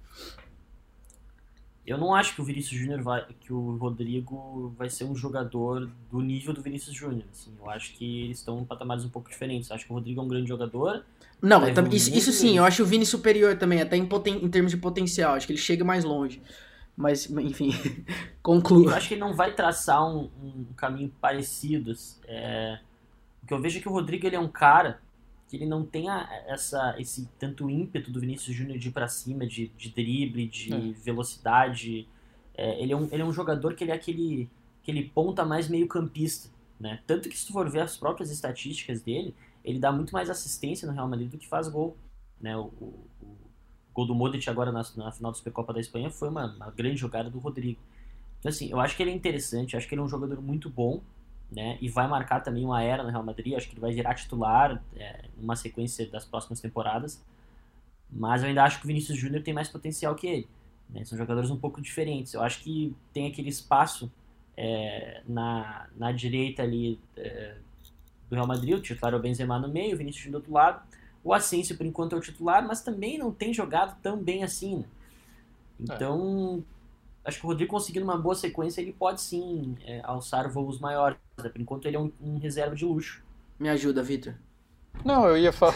Speaker 2: Eu não acho que o Vinícius Júnior vai, que o Rodrigo vai ser um jogador do nível do Vinícius Júnior. Assim, eu acho que eles estão em patamares um pouco diferentes. Eu acho que o Rodrigo é um grande jogador.
Speaker 1: Não, tam- isso, isso sim, eu acho o Vini superior também, até em, poten- em termos de potencial. Acho que ele chega mais longe. Mas, enfim, <laughs> concluo.
Speaker 2: Eu acho que ele não vai traçar um, um caminho parecido. É, o que eu vejo é que o Rodrigo ele é um cara que ele não tem a- essa, esse tanto ímpeto do Vinícius Júnior de ir pra cima, de, de drible, de
Speaker 3: É.
Speaker 2: velocidade. É, ele, é um, ele é um jogador que ele é aquele, aquele ponta mais meio campista. Né? Tanto que se tu for ver as próprias estatísticas dele, ele dá muito mais assistência no Real Madrid do que faz gol. Né? O, o- o gol do Modric agora na, na final da Supercopa da Espanha foi uma, uma grande jogada do Rodrigo. Então, assim, eu acho que ele é interessante, acho que ele é um jogador muito bom, né? E vai marcar também uma era no Real Madrid. Acho que ele vai virar titular é, numa sequência das próximas temporadas. Mas eu ainda acho que o Vinícius Júnior tem mais potencial que ele. né? São jogadores um pouco diferentes. Eu acho que tem aquele espaço é, na, na direita ali é, do Real Madrid. O titular é o Benzema no meio, o Vinícius Júnior do outro lado. O Asensio, por enquanto, é o titular, mas também não tem jogado tão bem assim. né? Então, acho que o Rodrigo conseguindo uma boa sequência, ele pode sim é, alçar voos maiores. né? Por enquanto, ele é um, um reserva de luxo.
Speaker 1: Me ajuda, Vitor.
Speaker 3: Não, eu ia falar.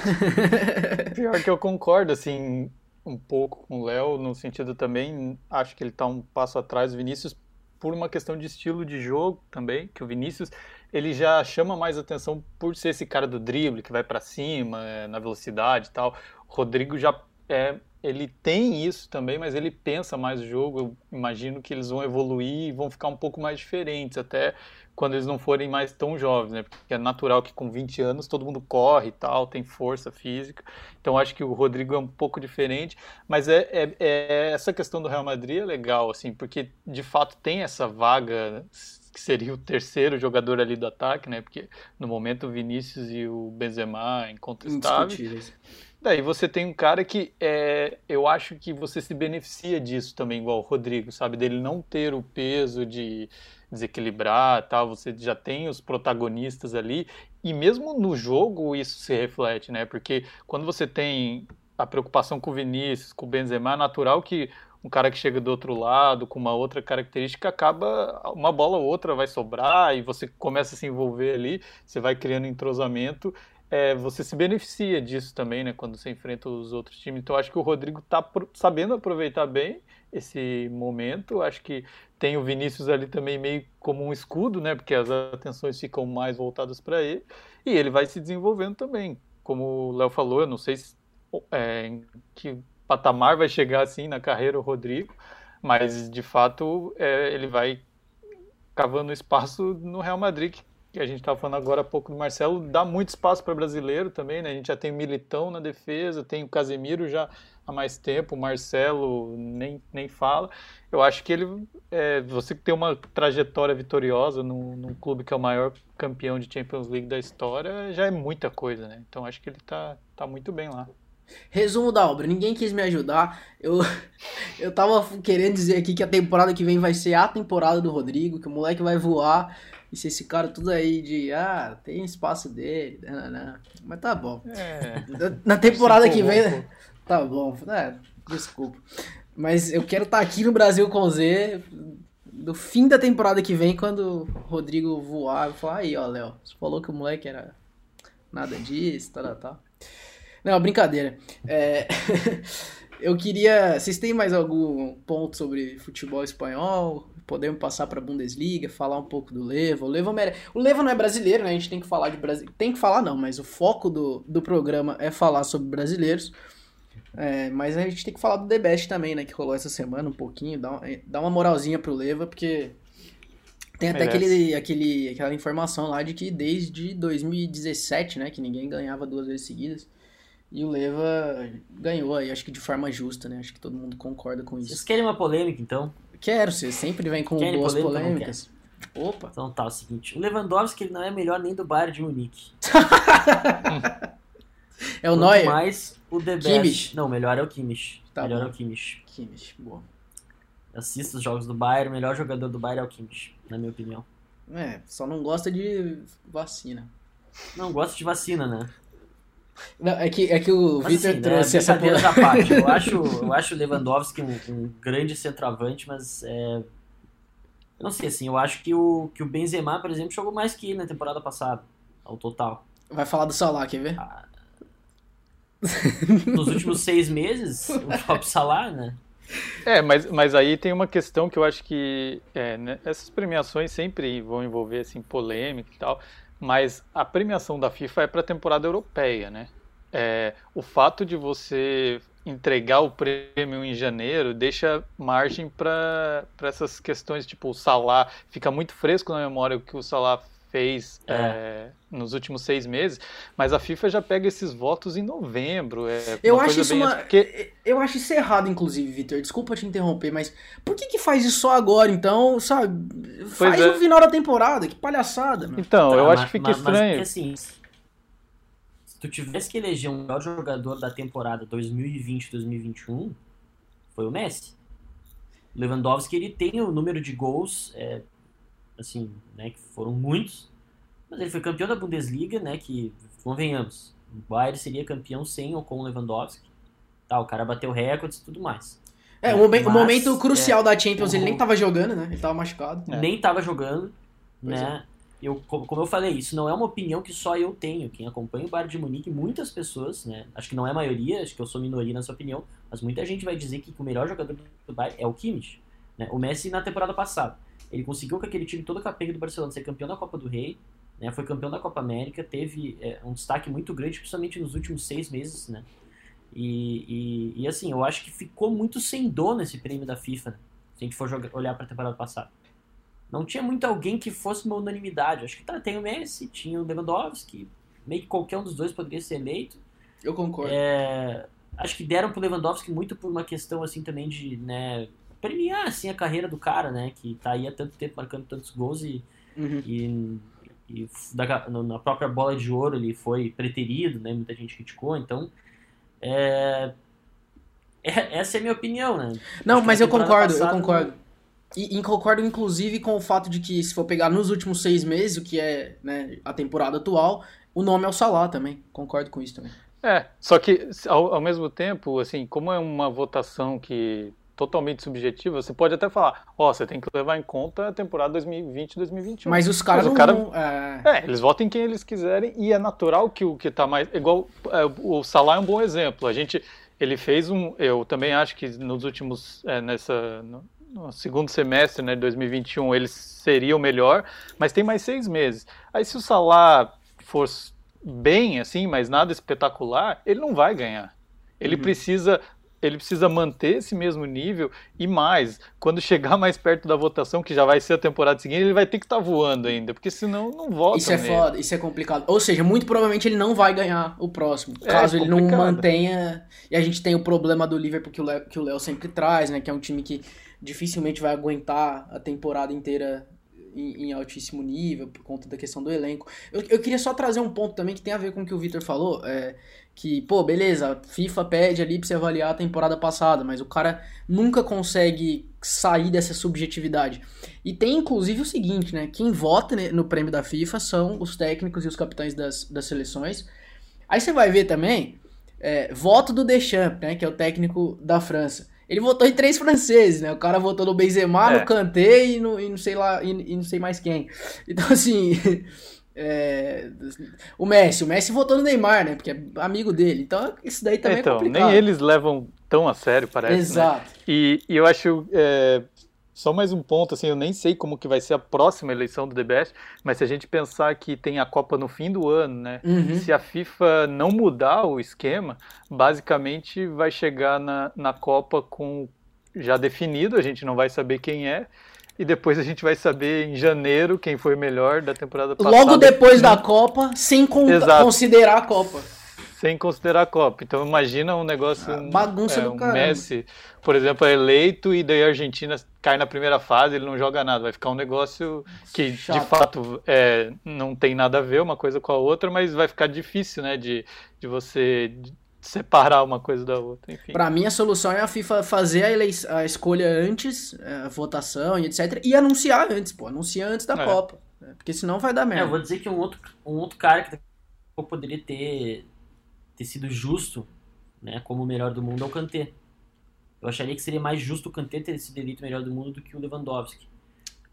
Speaker 3: <laughs> Pior que eu concordo, assim, um pouco com o Léo, no sentido também, acho que ele tá um passo atrás do Vinícius, por uma questão de estilo de jogo também, que o Vinícius ele já chama mais atenção por ser esse cara do drible que vai para cima, é, na velocidade e tal. O Rodrigo já é, ele tem isso também, mas ele pensa mais o jogo. Eu imagino que eles vão evoluir e vão ficar um pouco mais diferentes, até quando eles não forem mais tão jovens, né? Porque é natural que com 20 anos todo mundo corre e tal, tem força física. Então acho que o Rodrigo é um pouco diferente, mas é, é, é essa questão do Real Madrid é legal, assim, porque de fato tem essa vaga que seria o terceiro jogador ali do ataque, né? Porque no momento o Vinícius e o Benzema incontestáveis. Daí você tem um cara que é, eu acho que você se beneficia disso também, igual o Rodrigo, sabe? Dele não ter o peso de desequilibrar, tal. Você já tem os protagonistas ali e mesmo no jogo isso se reflete, né? Porque quando você tem a preocupação com o Vinícius, com o Benzema, é natural que um cara que chega do outro lado com uma outra característica acaba uma bola ou outra vai sobrar e você começa a se envolver ali, você vai criando entrosamento, é, você se beneficia disso também, né, quando você enfrenta os outros times. Então acho que o Rodrigo está sabendo aproveitar bem esse momento. Acho que tem o Vinícius ali também meio como um escudo, né, porque as atenções ficam mais voltadas para ele e ele vai se desenvolvendo também. Como o Léo falou, eu não sei se, é, que patamar vai chegar assim na carreira o Rodrigo, mas de fato é, ele vai cavando espaço no Real Madrid, que a gente estava falando agora há pouco do Marcelo, dá muito espaço para brasileiro também, né? A gente já tem o Militão na defesa, tem o Casemiro já há mais tempo, o Marcelo nem, nem fala. Eu acho que ele, é, você que tem uma trajetória vitoriosa num, num, clube que é o maior campeão de Champions League da história, já é muita coisa, né? Então acho que ele tá, tá muito bem lá.
Speaker 1: Resumo da obra, ninguém quis me ajudar. Eu, <laughs> eu tava querendo dizer aqui que a temporada que vem vai ser a temporada do Rodrigo, que o moleque vai voar. E se esse cara tudo aí de, ah, tem espaço dele, não, né, não. Né, né. mas tá bom. É, Na temporada que vem, tá bom, é, desculpa. Mas eu quero estar tá aqui no Brasil com o Z no fim da temporada que vem, quando o Rodrigo voar, eu falar, aí, ó, Léo, você falou que o moleque era nada disso, tal, tal. Não, brincadeira. É... <laughs> eu queria. Vocês têm mais algum ponto sobre futebol espanhol? Podemos passar para a Bundesliga, falar um pouco do Levo. O Levo, mere... o Levo não é brasileiro, né? A gente tem que falar de Brasil. Tem que falar, não, mas o foco do, do programa é falar sobre brasileiros. É, mas a gente tem que falar do The Best também, né? Que rolou essa semana um pouquinho. Dá, uma, dá uma moralzinha pro Leva, porque tem até aquele, aquele, aquela informação lá de que desde 2017, né? Que ninguém ganhava duas vezes seguidas. E o Leva ganhou aí, acho que de forma justa, né? Acho que todo mundo concorda com isso.
Speaker 2: Vocês querem uma polêmica, então?
Speaker 1: Quero, você sempre vem com Querem boas polêmica, polêmicas.
Speaker 2: Opa. Então tá, é o seguinte. O Lewandowski ele não é melhor nem do Bayern de Munique. <laughs>
Speaker 1: é o Quanto Neuer?
Speaker 2: mais o The Kimmich. Não, melhor é o Kimmich. Tá melhor bom. é o Kimmich.
Speaker 1: Kimmich, boa.
Speaker 2: Assista os jogos do Bayern, o melhor jogador do Bayern é o Kimmich, na minha opinião.
Speaker 1: É, só não gosta de vacina.
Speaker 2: Não gosta de vacina, né?
Speaker 1: Não, é que, é que o Vitor assim, trouxe
Speaker 2: né,
Speaker 1: essa <laughs>
Speaker 2: parte. Eu acho, eu acho o Lewandowski um, um grande centroavante, mas é, eu não sei assim, eu acho que o, que o Benzema, por exemplo, jogou mais que ele na temporada passada, ao total.
Speaker 1: Vai falar do Salah, quer ver? Ah,
Speaker 2: nos últimos seis meses, o próprio Salah, né?
Speaker 3: É, mas, mas aí tem uma questão que eu acho que é, né, essas premiações sempre vão envolver assim, polêmica e tal mas a premiação da FIFA é para a temporada europeia, né? É, o fato de você entregar o prêmio em janeiro deixa margem para essas questões, tipo o Salah, fica muito fresco na memória o que o Salah fez é. É, nos últimos seis meses, mas a FIFA já pega esses votos em novembro. É
Speaker 1: eu acho isso uma... porque... eu acho isso errado, inclusive, Vitor. Desculpa te interromper, mas por que que faz isso só agora? Então, sabe, faz é. no final da temporada. Que palhaçada. Meu.
Speaker 3: Então, tá, eu acho que fica
Speaker 2: mas,
Speaker 3: estranho.
Speaker 2: Mas, assim, se tu tivesse que eleger um melhor jogador da temporada 2020-2021, foi o Messi. Lewandowski ele tem o número de gols é, assim, né, que foram muitos, mas ele foi campeão da Bundesliga, né, que, convenhamos, o Bayern seria campeão sem ou com Lewandowski, tá, o cara bateu recordes e tudo mais.
Speaker 1: É, o, momen mas, o momento crucial é, da Champions, o... ele nem tava jogando, né, ele tava machucado.
Speaker 2: É. Nem tava jogando, pois né, é. Eu, como eu falei, isso não é uma opinião que só eu tenho. Quem acompanha o Bayern de Munique, muitas pessoas, né? Acho que não é a maioria, acho que eu sou minoria nessa opinião, mas muita gente vai dizer que o melhor jogador do Bayern é o Kimmich, né? O Messi na temporada passada. Ele conseguiu com aquele time todo capenga do Barcelona ser campeão da Copa do Rei, né? Foi campeão da Copa América, teve é, um destaque muito grande, principalmente nos últimos seis meses, né? E, e, e, assim, eu acho que ficou muito sem dono esse prêmio da FIFA, né? se a gente for jogar, olhar para a temporada passada. Não tinha muito alguém que fosse uma unanimidade. Acho que tá, tem o Messi, tinha o Lewandowski, meio que qualquer um dos dois poderia ser eleito.
Speaker 1: Eu concordo.
Speaker 2: É, acho que deram pro Lewandowski muito por uma questão assim também de, né, premiar assim a carreira do cara, né, que tá aí há tanto tempo marcando tantos gols e,
Speaker 1: Uhum.
Speaker 2: e, e da- na própria bola de ouro ele foi preterido, né, muita gente criticou, então é, é- essa é a minha opinião, né.
Speaker 1: Não, mas eu concordo, eu
Speaker 2: passada
Speaker 1: concordo. E, e concordo, inclusive, com o fato de que, se for pegar nos últimos seis meses, o que é né, a temporada atual, o nome é o Salah também. Concordo com isso também.
Speaker 3: É, só que ao, ao mesmo tempo, assim, como é uma votação que totalmente subjetiva, você pode até falar, ó, você tem que levar em conta a temporada 2020-2021.
Speaker 1: Mas os caras não.
Speaker 3: cara-
Speaker 1: é,
Speaker 3: É, eles votam em quem eles quiserem e é natural que o que tá mais. Igual é, o Salah é um bom exemplo. A gente. Ele fez um. Eu também acho que nos últimos. é, nessa. No, no segundo semestre né, de 2021 ele seria o melhor, mas tem mais seis meses. Aí se o Salah fosse bem, assim, mas nada espetacular, ele não vai ganhar. Ele
Speaker 1: Uhum.
Speaker 3: precisa. Ele precisa manter esse mesmo nível e mais, quando chegar mais perto da votação, que já vai ser a temporada seguinte, ele vai ter que estar voando ainda, porque senão não vota.
Speaker 1: Isso é
Speaker 3: nele.
Speaker 1: foda, isso é complicado. Ou seja, muito provavelmente ele não vai ganhar o próximo.
Speaker 3: É,
Speaker 1: Caso ele não mantenha. E a gente tem o problema do Liverpool que o Léo, que o Léo sempre traz, né? Que é um time que dificilmente vai aguentar a temporada inteira em, em altíssimo nível, por conta da questão do elenco. Eu, eu queria só trazer um ponto também que tem a ver com o que o Victor falou. É, que, pô, beleza, a FIFA pede ali pra você avaliar a temporada passada, mas o cara nunca consegue sair dessa subjetividade. E tem inclusive o seguinte, né? Quem vota ne- no prêmio da FIFA são os técnicos e os capitães das, das seleções. Aí você vai ver também é, voto do Deschamps, né? Que é o técnico da França. Ele votou em três franceses, né? O cara votou no Benzema,
Speaker 3: É.
Speaker 1: no Kanté e no, e não sei lá, e, e não sei mais quem. Então, assim, <laughs> é, o Messi, o Messi votou no Neymar, né? Porque é amigo dele. Então, isso daí também
Speaker 3: então,
Speaker 1: é complicado.
Speaker 3: nem eles levam tão a sério, parece. né?
Speaker 1: Exato.
Speaker 3: E, e eu acho. é, só mais um ponto, assim, eu nem sei como que vai ser a próxima eleição do The Best, mas se a gente pensar que tem a Copa no fim do ano, né?
Speaker 1: Uhum.
Speaker 3: Se a FIFA não mudar o esquema, basicamente vai chegar na, na Copa com já definido, a gente não vai saber quem é, e depois a gente vai saber em janeiro quem foi o melhor da temporada passada.
Speaker 1: Logo depois da Copa, sem conta-
Speaker 3: Exato.
Speaker 1: considerar a Copa.
Speaker 3: Sem considerar a Copa. Então imagina um negócio.
Speaker 1: Ah,
Speaker 3: um-
Speaker 1: bagunça
Speaker 3: é,
Speaker 1: do
Speaker 3: um
Speaker 1: caramba.
Speaker 3: Messi, por exemplo, é eleito e daí a Argentina cai na primeira fase, ele não joga nada. Vai ficar um negócio que
Speaker 1: Chato.
Speaker 3: de fato é, não tem nada a ver uma coisa com a outra, mas vai ficar difícil, né? De, de você separar uma coisa da outra. Enfim.
Speaker 1: Pra mim, a solução é a FIFA fazer a, elei- a escolha antes, é, a votação e etc. E anunciar antes, pô. Anuncia antes da
Speaker 3: É.
Speaker 1: Copa. né? Porque senão vai dar
Speaker 2: É, eu
Speaker 1: merda.
Speaker 2: vou dizer que um outro, um outro cara que eu poderia ter, ter sido justo, né, como o melhor do mundo é o Kanté. Eu acharia que seria mais justo o Kanté ter sido eleito melhor do mundo do que o Lewandowski.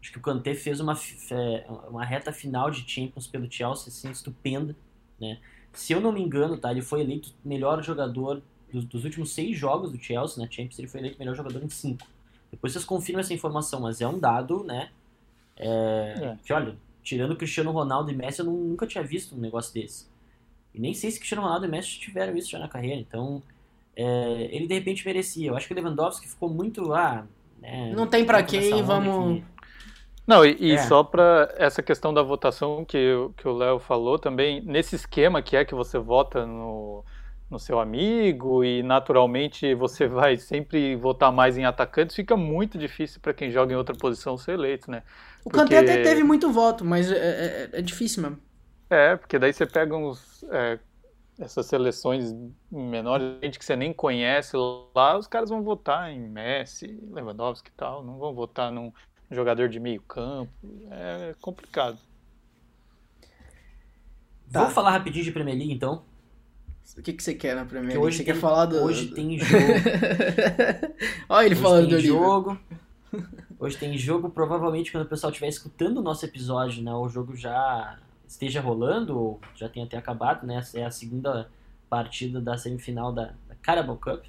Speaker 2: Acho que o Kanté fez uma, é, uma reta final de Champions pelo Chelsea, assim, estupenda, né. Se eu não me engano, tá, ele foi eleito melhor jogador dos, dos últimos seis jogos do Chelsea na Champions, ele foi eleito melhor jogador em cinco. Depois vocês confirmam essa informação, mas é um dado, né,
Speaker 3: É.
Speaker 2: que olha, tirando Cristiano Ronaldo e Messi, eu nu- nunca tinha visto um negócio desse. E nem sei se Cristiano Ronaldo e Messi tiveram isso já na carreira, então é, ele de repente merecia. Eu acho que o Lewandowski ficou muito. Ah, né,
Speaker 1: Não tem
Speaker 2: nessa
Speaker 1: quem, vamos-
Speaker 2: que-
Speaker 3: Não, e,
Speaker 2: É.
Speaker 3: só para essa questão da votação que, o- que o Léo falou também, nesse esquema que é que você vota no, no seu amigo e naturalmente você <laughs> vai sempre votar mais em atacantes, fica muito difícil para quem joga em outra posição ser eleito, né?
Speaker 1: O Kanté
Speaker 3: porque-
Speaker 1: até teve muito voto, mas é, é- é difícil mesmo.
Speaker 3: É, porque daí você pega uns, é, essas seleções menores, gente que você nem conhece lá, os caras vão votar em Messi, Lewandowski e tal, não vão votar num jogador de meio campo, é complicado.
Speaker 1: Tá.
Speaker 2: Vamos falar rapidinho de Premier League então.
Speaker 1: O que, que você quer na Premier League?
Speaker 2: hoje
Speaker 1: Você
Speaker 2: tem,
Speaker 1: quer falar do.
Speaker 2: hoje tem <laughs> jogo.
Speaker 1: Olha ele
Speaker 2: Hoje
Speaker 1: falando do
Speaker 2: jogo. <laughs> Hoje tem jogo. Provavelmente quando o pessoal estiver escutando o nosso episódio, né, o jogo já esteja rolando, ou já tenha até acabado, né? Essa é a segunda partida da semifinal da, da Carabao Cup.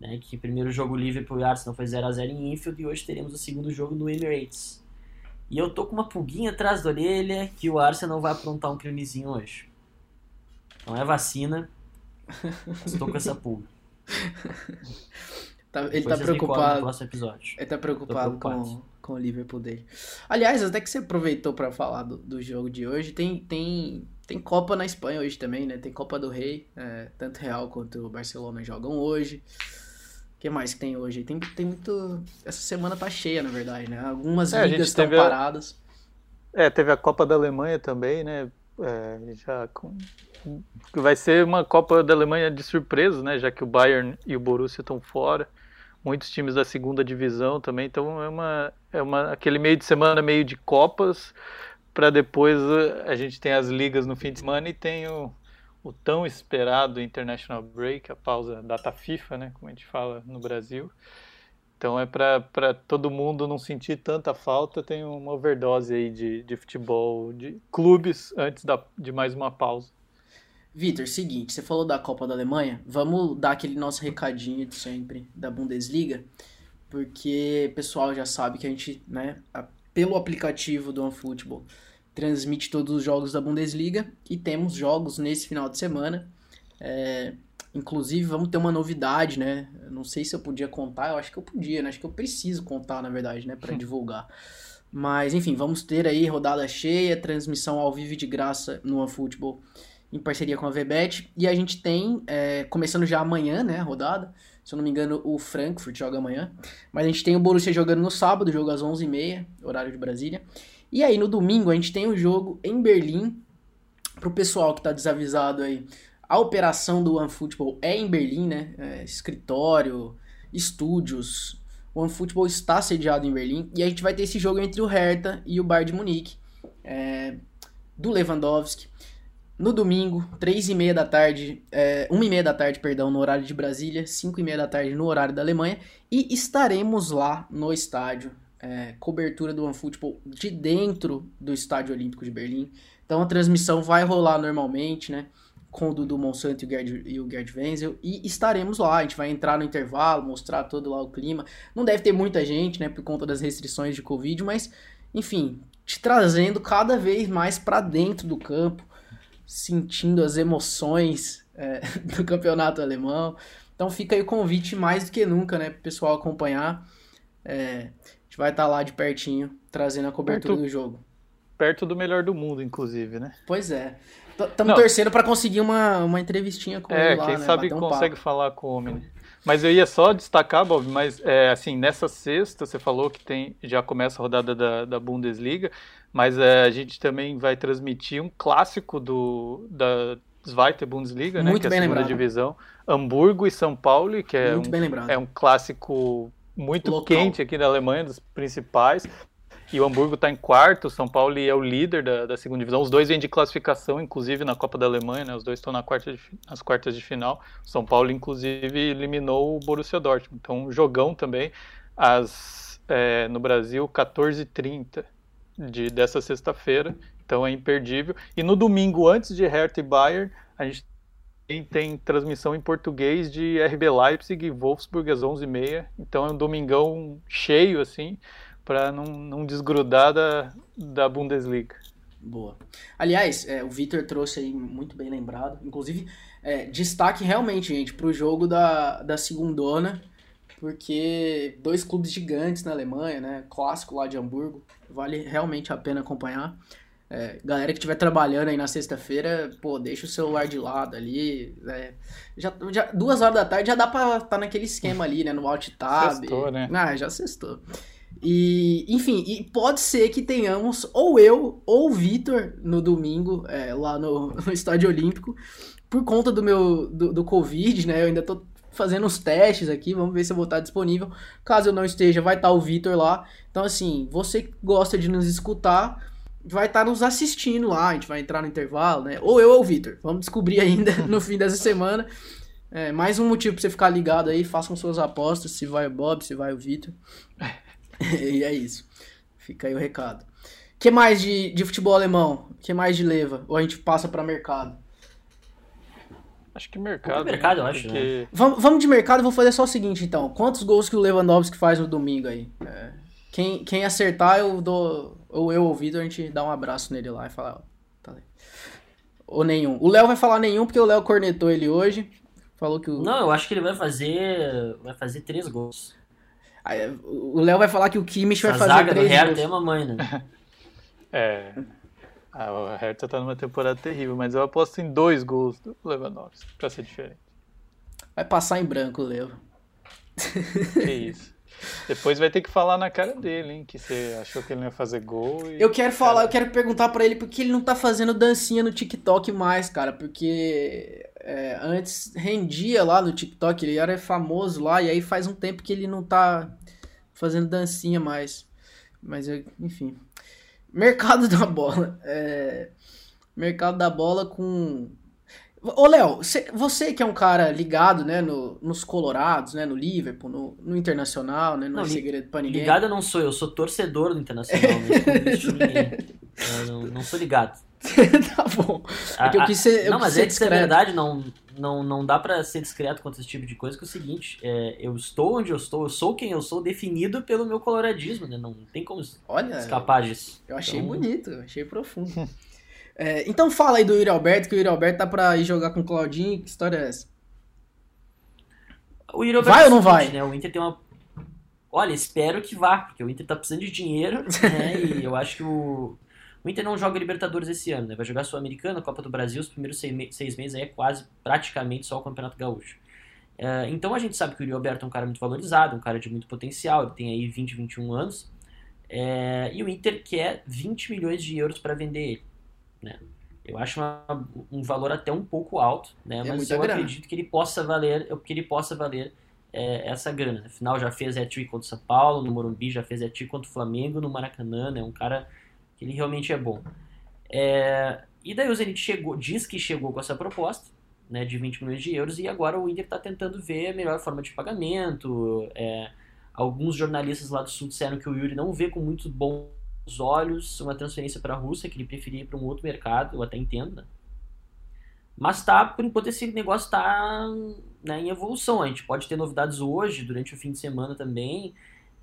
Speaker 2: Né, que primeiro jogo Liverpool e Arsenal foi 0x0 em Enfield e hoje teremos o segundo jogo no Emirates. E eu tô com uma pulguinha atrás da orelha que o Arsenal vai aprontar um crimezinho hoje. Não é vacina, estou com essa pulga.
Speaker 1: Tá, ele tá preocupado.
Speaker 2: episódio.
Speaker 1: Ele tá preocupado, preocupado. Com, com o Liverpool dele. Aliás, até que você aproveitou para falar do, do jogo de hoje, tem, tem, tem Copa na Espanha hoje também, né? Tem Copa do Rei, é, tanto Real quanto o Barcelona jogam hoje. O que mais que tem hoje? Tem, tem muito. Essa semana tá cheia, na verdade, né? Algumas é, ligas estão paradas.
Speaker 3: A... É, teve a Copa da Alemanha também, né? É, já com... Vai ser uma Copa da Alemanha de surpresa, né? Já que o Bayern e o Borussia estão fora muitos times da segunda divisão também, então é uma é uma aquele meio de semana meio de copas para depois eh, a gente tem as ligas no fim de semana e tem o, o tão esperado International Break, a pausa data FIFA, né, como a gente fala no Brasil. Então é para todo mundo não sentir tanta falta, tem uma overdose aí de, de futebol, de clubes antes da, de mais uma pausa.
Speaker 1: Vitor, seguinte, você falou da Copa da Alemanha, vamos dar aquele nosso recadinho de sempre da Bundesliga, porque o pessoal já sabe que a gente, né, pelo aplicativo do OneFootball, transmite todos os jogos da Bundesliga e temos jogos nesse final de semana. É, inclusive, vamos ter uma novidade, né? não sei se eu podia contar, eu acho que eu podia, né? Acho que eu preciso contar, na verdade, né, para <laughs> divulgar. Mas, enfim, vamos ter aí rodada cheia, transmissão ao vivo de graça no OneFootball em parceria com a VBet. E a gente tem, é, começando já amanhã, né, a rodada. Se eu não me engano, o Frankfurt joga amanhã. Mas a gente tem o Borussia jogando no sábado, jogo às 11h30, horário de Brasília. E aí no domingo a gente tem o jogo em Berlim. Pro pessoal que tá desavisado aí, a operação do OneFootball é em Berlim, né? É, escritório, estúdios. O OneFootball está sediado em Berlim. E a gente vai ter esse jogo entre o Hertha e o Bayern de Munique. É, do Lewandowski. No domingo, 3 e meia da tarde, é, 1 e meia da tarde, perdão, no horário de Brasília, 5 e meia da tarde no horário da Alemanha, e estaremos lá no estádio, é, cobertura do OneFootball de dentro do Estádio Olímpico de Berlim. Então a transmissão vai rolar normalmente, né, com o Dudu Monsanto e o Gerd, e o Gerd Wenzel, e estaremos lá, a gente vai entrar no intervalo, mostrar todo lá o clima. Não deve ter muita gente, né, por conta das restrições de Covid, mas, enfim, te trazendo cada vez mais para dentro do campo, sentindo as emoções é, <laughs> do campeonato alemão. Então fica aí o convite mais do que nunca, né, para o pessoal acompanhar. É, vai estar tá lá de pertinho, trazendo a cobertura perto, do jogo.
Speaker 3: Perto do melhor do mundo, inclusive, né?
Speaker 1: Pois é. Estamos torcendo para conseguir uma, uma entrevistinha com
Speaker 3: é,
Speaker 1: ele lá,
Speaker 3: quem
Speaker 1: né?
Speaker 3: sabe consegue falar com o homem. Né? Mas eu ia só destacar, Bob, mas é, assim, nessa sexta você falou que tem já começa a rodada da, da Bundesliga. Mas é, a gente também vai transmitir um clássico do, da Zweite Bundesliga, né, que é a segunda lembrado. divisão. Hamburgo e São Paulo, que é, muito um, é um clássico muito Local. quente aqui na Alemanha, dos principais. E o Hamburgo está em quarto, São Paulo é o líder da, da, segunda divisão. Os dois vêm de classificação, inclusive na Copa da Alemanha, né? Os dois estão na quarta de, nas quartas de final. São Paulo, inclusive, eliminou o Borussia Dortmund. Então, um jogão também. As, é, no Brasil, 14h30 de, dessa sexta-feira, então é imperdível. E no domingo, antes de Hertha e Bayern, a gente tem, transmissão em português de RB Leipzig e Wolfsburg às 11h30, então é um domingão cheio, assim, para não, não desgrudar da, da Bundesliga.
Speaker 1: Boa. Aliás, é, o Vitor trouxe aí muito bem lembrado. Inclusive, é, destaque realmente, gente, para o jogo da, da segundona, porque dois clubes gigantes na Alemanha, né? Clássico lá de Hamburgo, vale realmente a pena acompanhar. É, galera que estiver trabalhando aí na sexta-feira, pô, deixa o celular de lado ali. É, já, já, duas horas da tarde já dá pra estar tá naquele esquema ali, né? No alt tab.
Speaker 3: Sextou, né?
Speaker 1: Ah, já sextou. E, enfim, e pode ser que tenhamos ou eu ou o Vitor no domingo, é, lá no, <laughs> no Estádio Olímpico, por conta do meu do, do Covid, né? Eu ainda tô fazendo os testes aqui, vamos ver se eu vou estar disponível. Caso eu não esteja, vai estar o Vitor lá. Então, assim, você que gosta de nos escutar, vai estar nos assistindo lá. A gente vai entrar no intervalo, né? Ou eu ou o Vitor. Vamos descobrir ainda <laughs> no fim dessa semana. É, mais um motivo para você ficar ligado aí. Façam suas apostas. Se vai o Bob, se vai o Vitor. <laughs> e é isso. Fica aí o recado. O que mais de, de futebol alemão? O que mais de leva? Ou a gente passa para mercado?
Speaker 3: Acho que mercado.
Speaker 2: mercado,
Speaker 3: né?
Speaker 2: eu acho,
Speaker 3: Porque...
Speaker 1: Vamos, vamos de mercado, vou fazer só o seguinte, então. Quantos gols que o Lewandowski faz no domingo aí? É, quem, quem acertar, eu dou. Ou eu ouvido, a gente dá um abraço nele lá e fala. ó, Tá aí. Ou nenhum. O Léo vai falar nenhum, porque o Léo cornetou ele hoje. Falou que o.
Speaker 2: Não, eu acho que ele vai fazer. Vai fazer três gols.
Speaker 1: Aí, O Léo vai falar que o Kimmich vai
Speaker 2: A
Speaker 1: fazer
Speaker 2: zaga do
Speaker 1: três
Speaker 2: Hertha
Speaker 1: gols.
Speaker 2: é mamãe, né? <laughs>
Speaker 3: É. Ah, o Hertha tá numa temporada terrível, mas eu aposto em dois gols do Lewandowski, pra ser diferente.
Speaker 1: Vai passar em branco o Léo.
Speaker 3: Que isso. <laughs> Depois vai ter que falar na cara dele, hein? Que você achou que ele ia fazer gol. E...
Speaker 1: Eu quero falar, eu quero perguntar pra ele porque ele não tá fazendo dancinha no TikTok mais, cara. Porque é, antes rendia lá no TikTok, ele era famoso lá, e aí faz um tempo que ele não tá fazendo dancinha mais. Mas, eu- enfim. Mercado <laughs> da bola. É, mercado da bola com. Ô, Léo, você- que é um cara ligado, né, no- nos Colorados, né, no Liverpool, no, no Internacional, né, não, é
Speaker 2: Não, li-
Speaker 1: segredo pra ninguém.
Speaker 2: Ligado eu não sou, eu sou torcedor do Internacional, não não, não sou ligado. <laughs>
Speaker 1: tá bom. É que eu quis ser, eu
Speaker 2: não,
Speaker 1: quis
Speaker 2: mas
Speaker 1: ser
Speaker 2: é é
Speaker 1: discreto.
Speaker 2: verdade, não, não, não dá pra ser discreto quanto a esse tipo de coisa, que é o seguinte, é, eu estou onde eu estou, eu sou quem eu sou, definido pelo meu coloradismo, né? Não tem como
Speaker 1: Olha,
Speaker 2: escapar disso.
Speaker 1: eu achei
Speaker 2: Então,
Speaker 1: bonito, eu achei profundo. <laughs> É, então fala aí do Yuri Alberto, que o Yuri Alberto tá pra ir jogar com o Claudinho, que história é essa?
Speaker 2: O Yuri
Speaker 1: Vai
Speaker 2: é
Speaker 1: ou não vai?
Speaker 2: Né? O Inter tem uma... Olha, espero que vá, porque o Inter tá precisando de dinheiro, <laughs> né? E eu acho que o... O Inter não joga Libertadores esse ano, né? Vai jogar Sul-Americana, Copa do Brasil, os primeiros seis, me- seis meses aí é quase, praticamente só o Campeonato Gaúcho. É, então a gente sabe que o Yuri Alberto é um cara muito valorizado, um cara de muito potencial, ele tem aí 20, 21 anos, é, e o Inter quer 20 milhões de euros para vender ele, né? Eu acho uma- um valor até um pouco alto, né? Mas
Speaker 1: É muita
Speaker 2: eu
Speaker 1: grana.
Speaker 2: acredito que ele possa valer, que ele possa valer é, essa grana. Afinal, já fez hat-trick contra o São Paulo, no Morumbi, já fez hat-trick contra o Flamengo, no Maracanã, né? Um cara que ele realmente é bom. É, e daí o Zenit chegou, diz que chegou com essa proposta, né, de 20 milhões de euros, e agora o Inter está tentando ver a melhor forma de pagamento. é, alguns jornalistas lá do Sul disseram que o Yuri não vê com muito bons olhos uma transferência para a Rússia, que ele preferia ir para um outro mercado, eu até entendo, né? Mas tá, por enquanto esse negócio está né, em evolução. A gente pode ter novidades hoje, durante o fim de semana também.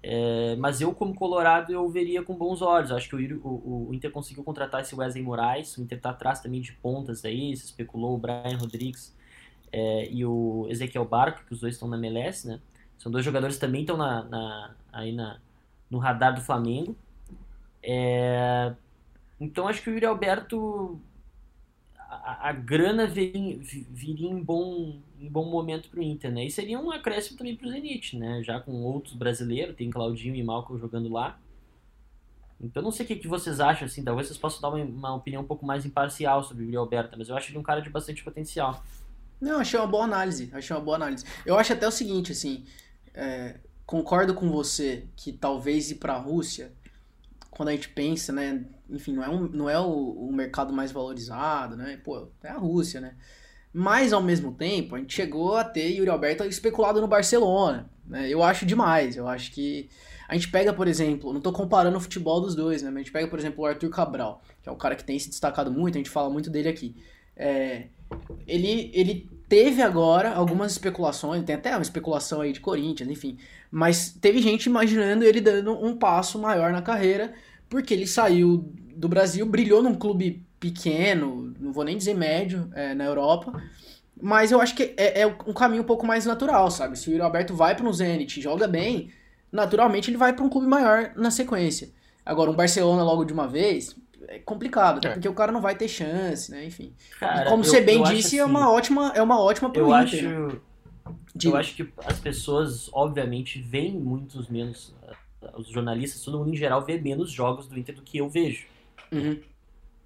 Speaker 2: É, mas eu, como Colorado, eu veria com bons olhos. Acho que o, o- o Inter conseguiu contratar esse Wesley Moraes. O Inter tá atrás também de pontas aí. Se especulou o Brian Rodrigues é, e o Ezequiel Barco, que os dois estão na MLS, né? São dois jogadores que também estão na, na- aí na, no radar do Flamengo. É, então acho que o Yuri Alberto. A, a grana viria, viria em, bom, em bom momento pro Inter, né? E seria um acréscimo também pro Zenit, né? Já com outros brasileiros, tem Claudinho e Malcolm jogando lá. Então não sei o que, que vocês acham, assim, talvez vocês possam dar uma, uma opinião um pouco mais imparcial sobre o Yuri Alberto, mas eu acho ele um cara de bastante potencial.
Speaker 1: Não, achei uma boa análise. Achei uma boa análise. Eu acho até o seguinte, assim. é, concordo com você que talvez ir pra Rússia, quando a gente pensa, né? Enfim, não é, um, não é o, o mercado mais valorizado, né? Pô, é a Rússia, né? Mas ao mesmo tempo, a gente chegou a ter Yuri Alberto especulado no Barcelona. Né? Eu acho demais. Eu acho que. A gente pega, por exemplo, não tô comparando o futebol dos dois, né? Mas a gente pega, por exemplo, o Arthur Cabral, que é um cara que tem se destacado muito, a gente fala muito dele aqui. É, ele, ele teve agora algumas especulações, tem até uma especulação aí de Corinthians, enfim. Mas teve gente imaginando ele dando um passo maior na carreira, porque ele saiu do Brasil, brilhou num clube pequeno, não vou nem dizer médio, é, na Europa. Mas eu acho que é, é um caminho um pouco mais natural, sabe? Se o Yuri Alberto vai para um Zenit e joga bem, naturalmente ele vai para um clube maior na sequência. Agora, um Barcelona logo de uma vez é complicado, até
Speaker 3: É.
Speaker 1: porque o cara não vai ter chance, né? Enfim.
Speaker 2: Cara,
Speaker 1: E como
Speaker 2: eu-
Speaker 1: você bem disse, é
Speaker 2: assim,
Speaker 1: uma ótima, é uma ótima pro
Speaker 2: Eu
Speaker 1: Inter.
Speaker 2: acho,
Speaker 1: né?
Speaker 2: eu acho que as pessoas, obviamente, veem muitos menos. Os jornalistas, todo mundo em geral, vê menos jogos do Inter do que eu vejo.
Speaker 1: Uhum.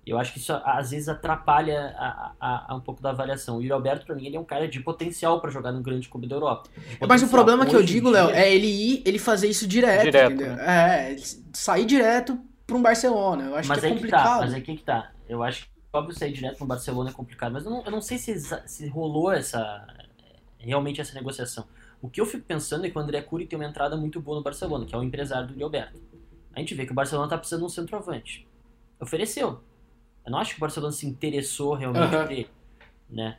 Speaker 2: Eu acho que isso às vezes atrapalha a, a- a um pouco da avaliação. O Yuri Alberto, pra mim, ele é um cara de potencial pra jogar num grande clube da Europa. De
Speaker 1: Mas o problema que eu digo,
Speaker 2: dia-
Speaker 1: Léo, é ele ir, ele fazer isso direto,
Speaker 3: Direto,
Speaker 1: entendeu? É, ele sair direto pra um Barcelona. Eu acho
Speaker 2: mas
Speaker 1: que é
Speaker 2: aí que tá,
Speaker 1: complicado.
Speaker 2: mas aí que tá. Eu acho que, óbvio, sair direto pro Barcelona é complicado, mas eu não, eu não sei se, se rolou essa realmente essa negociação. O que eu fico pensando é que o André Curi tem uma entrada muito boa no Barcelona, que é o empresário do Yuri Alberto. A gente vê que o Barcelona tá precisando de um centroavante. Ofereceu. Eu não acho que o Barcelona se interessou realmente
Speaker 1: Aham.
Speaker 2: por ele, né?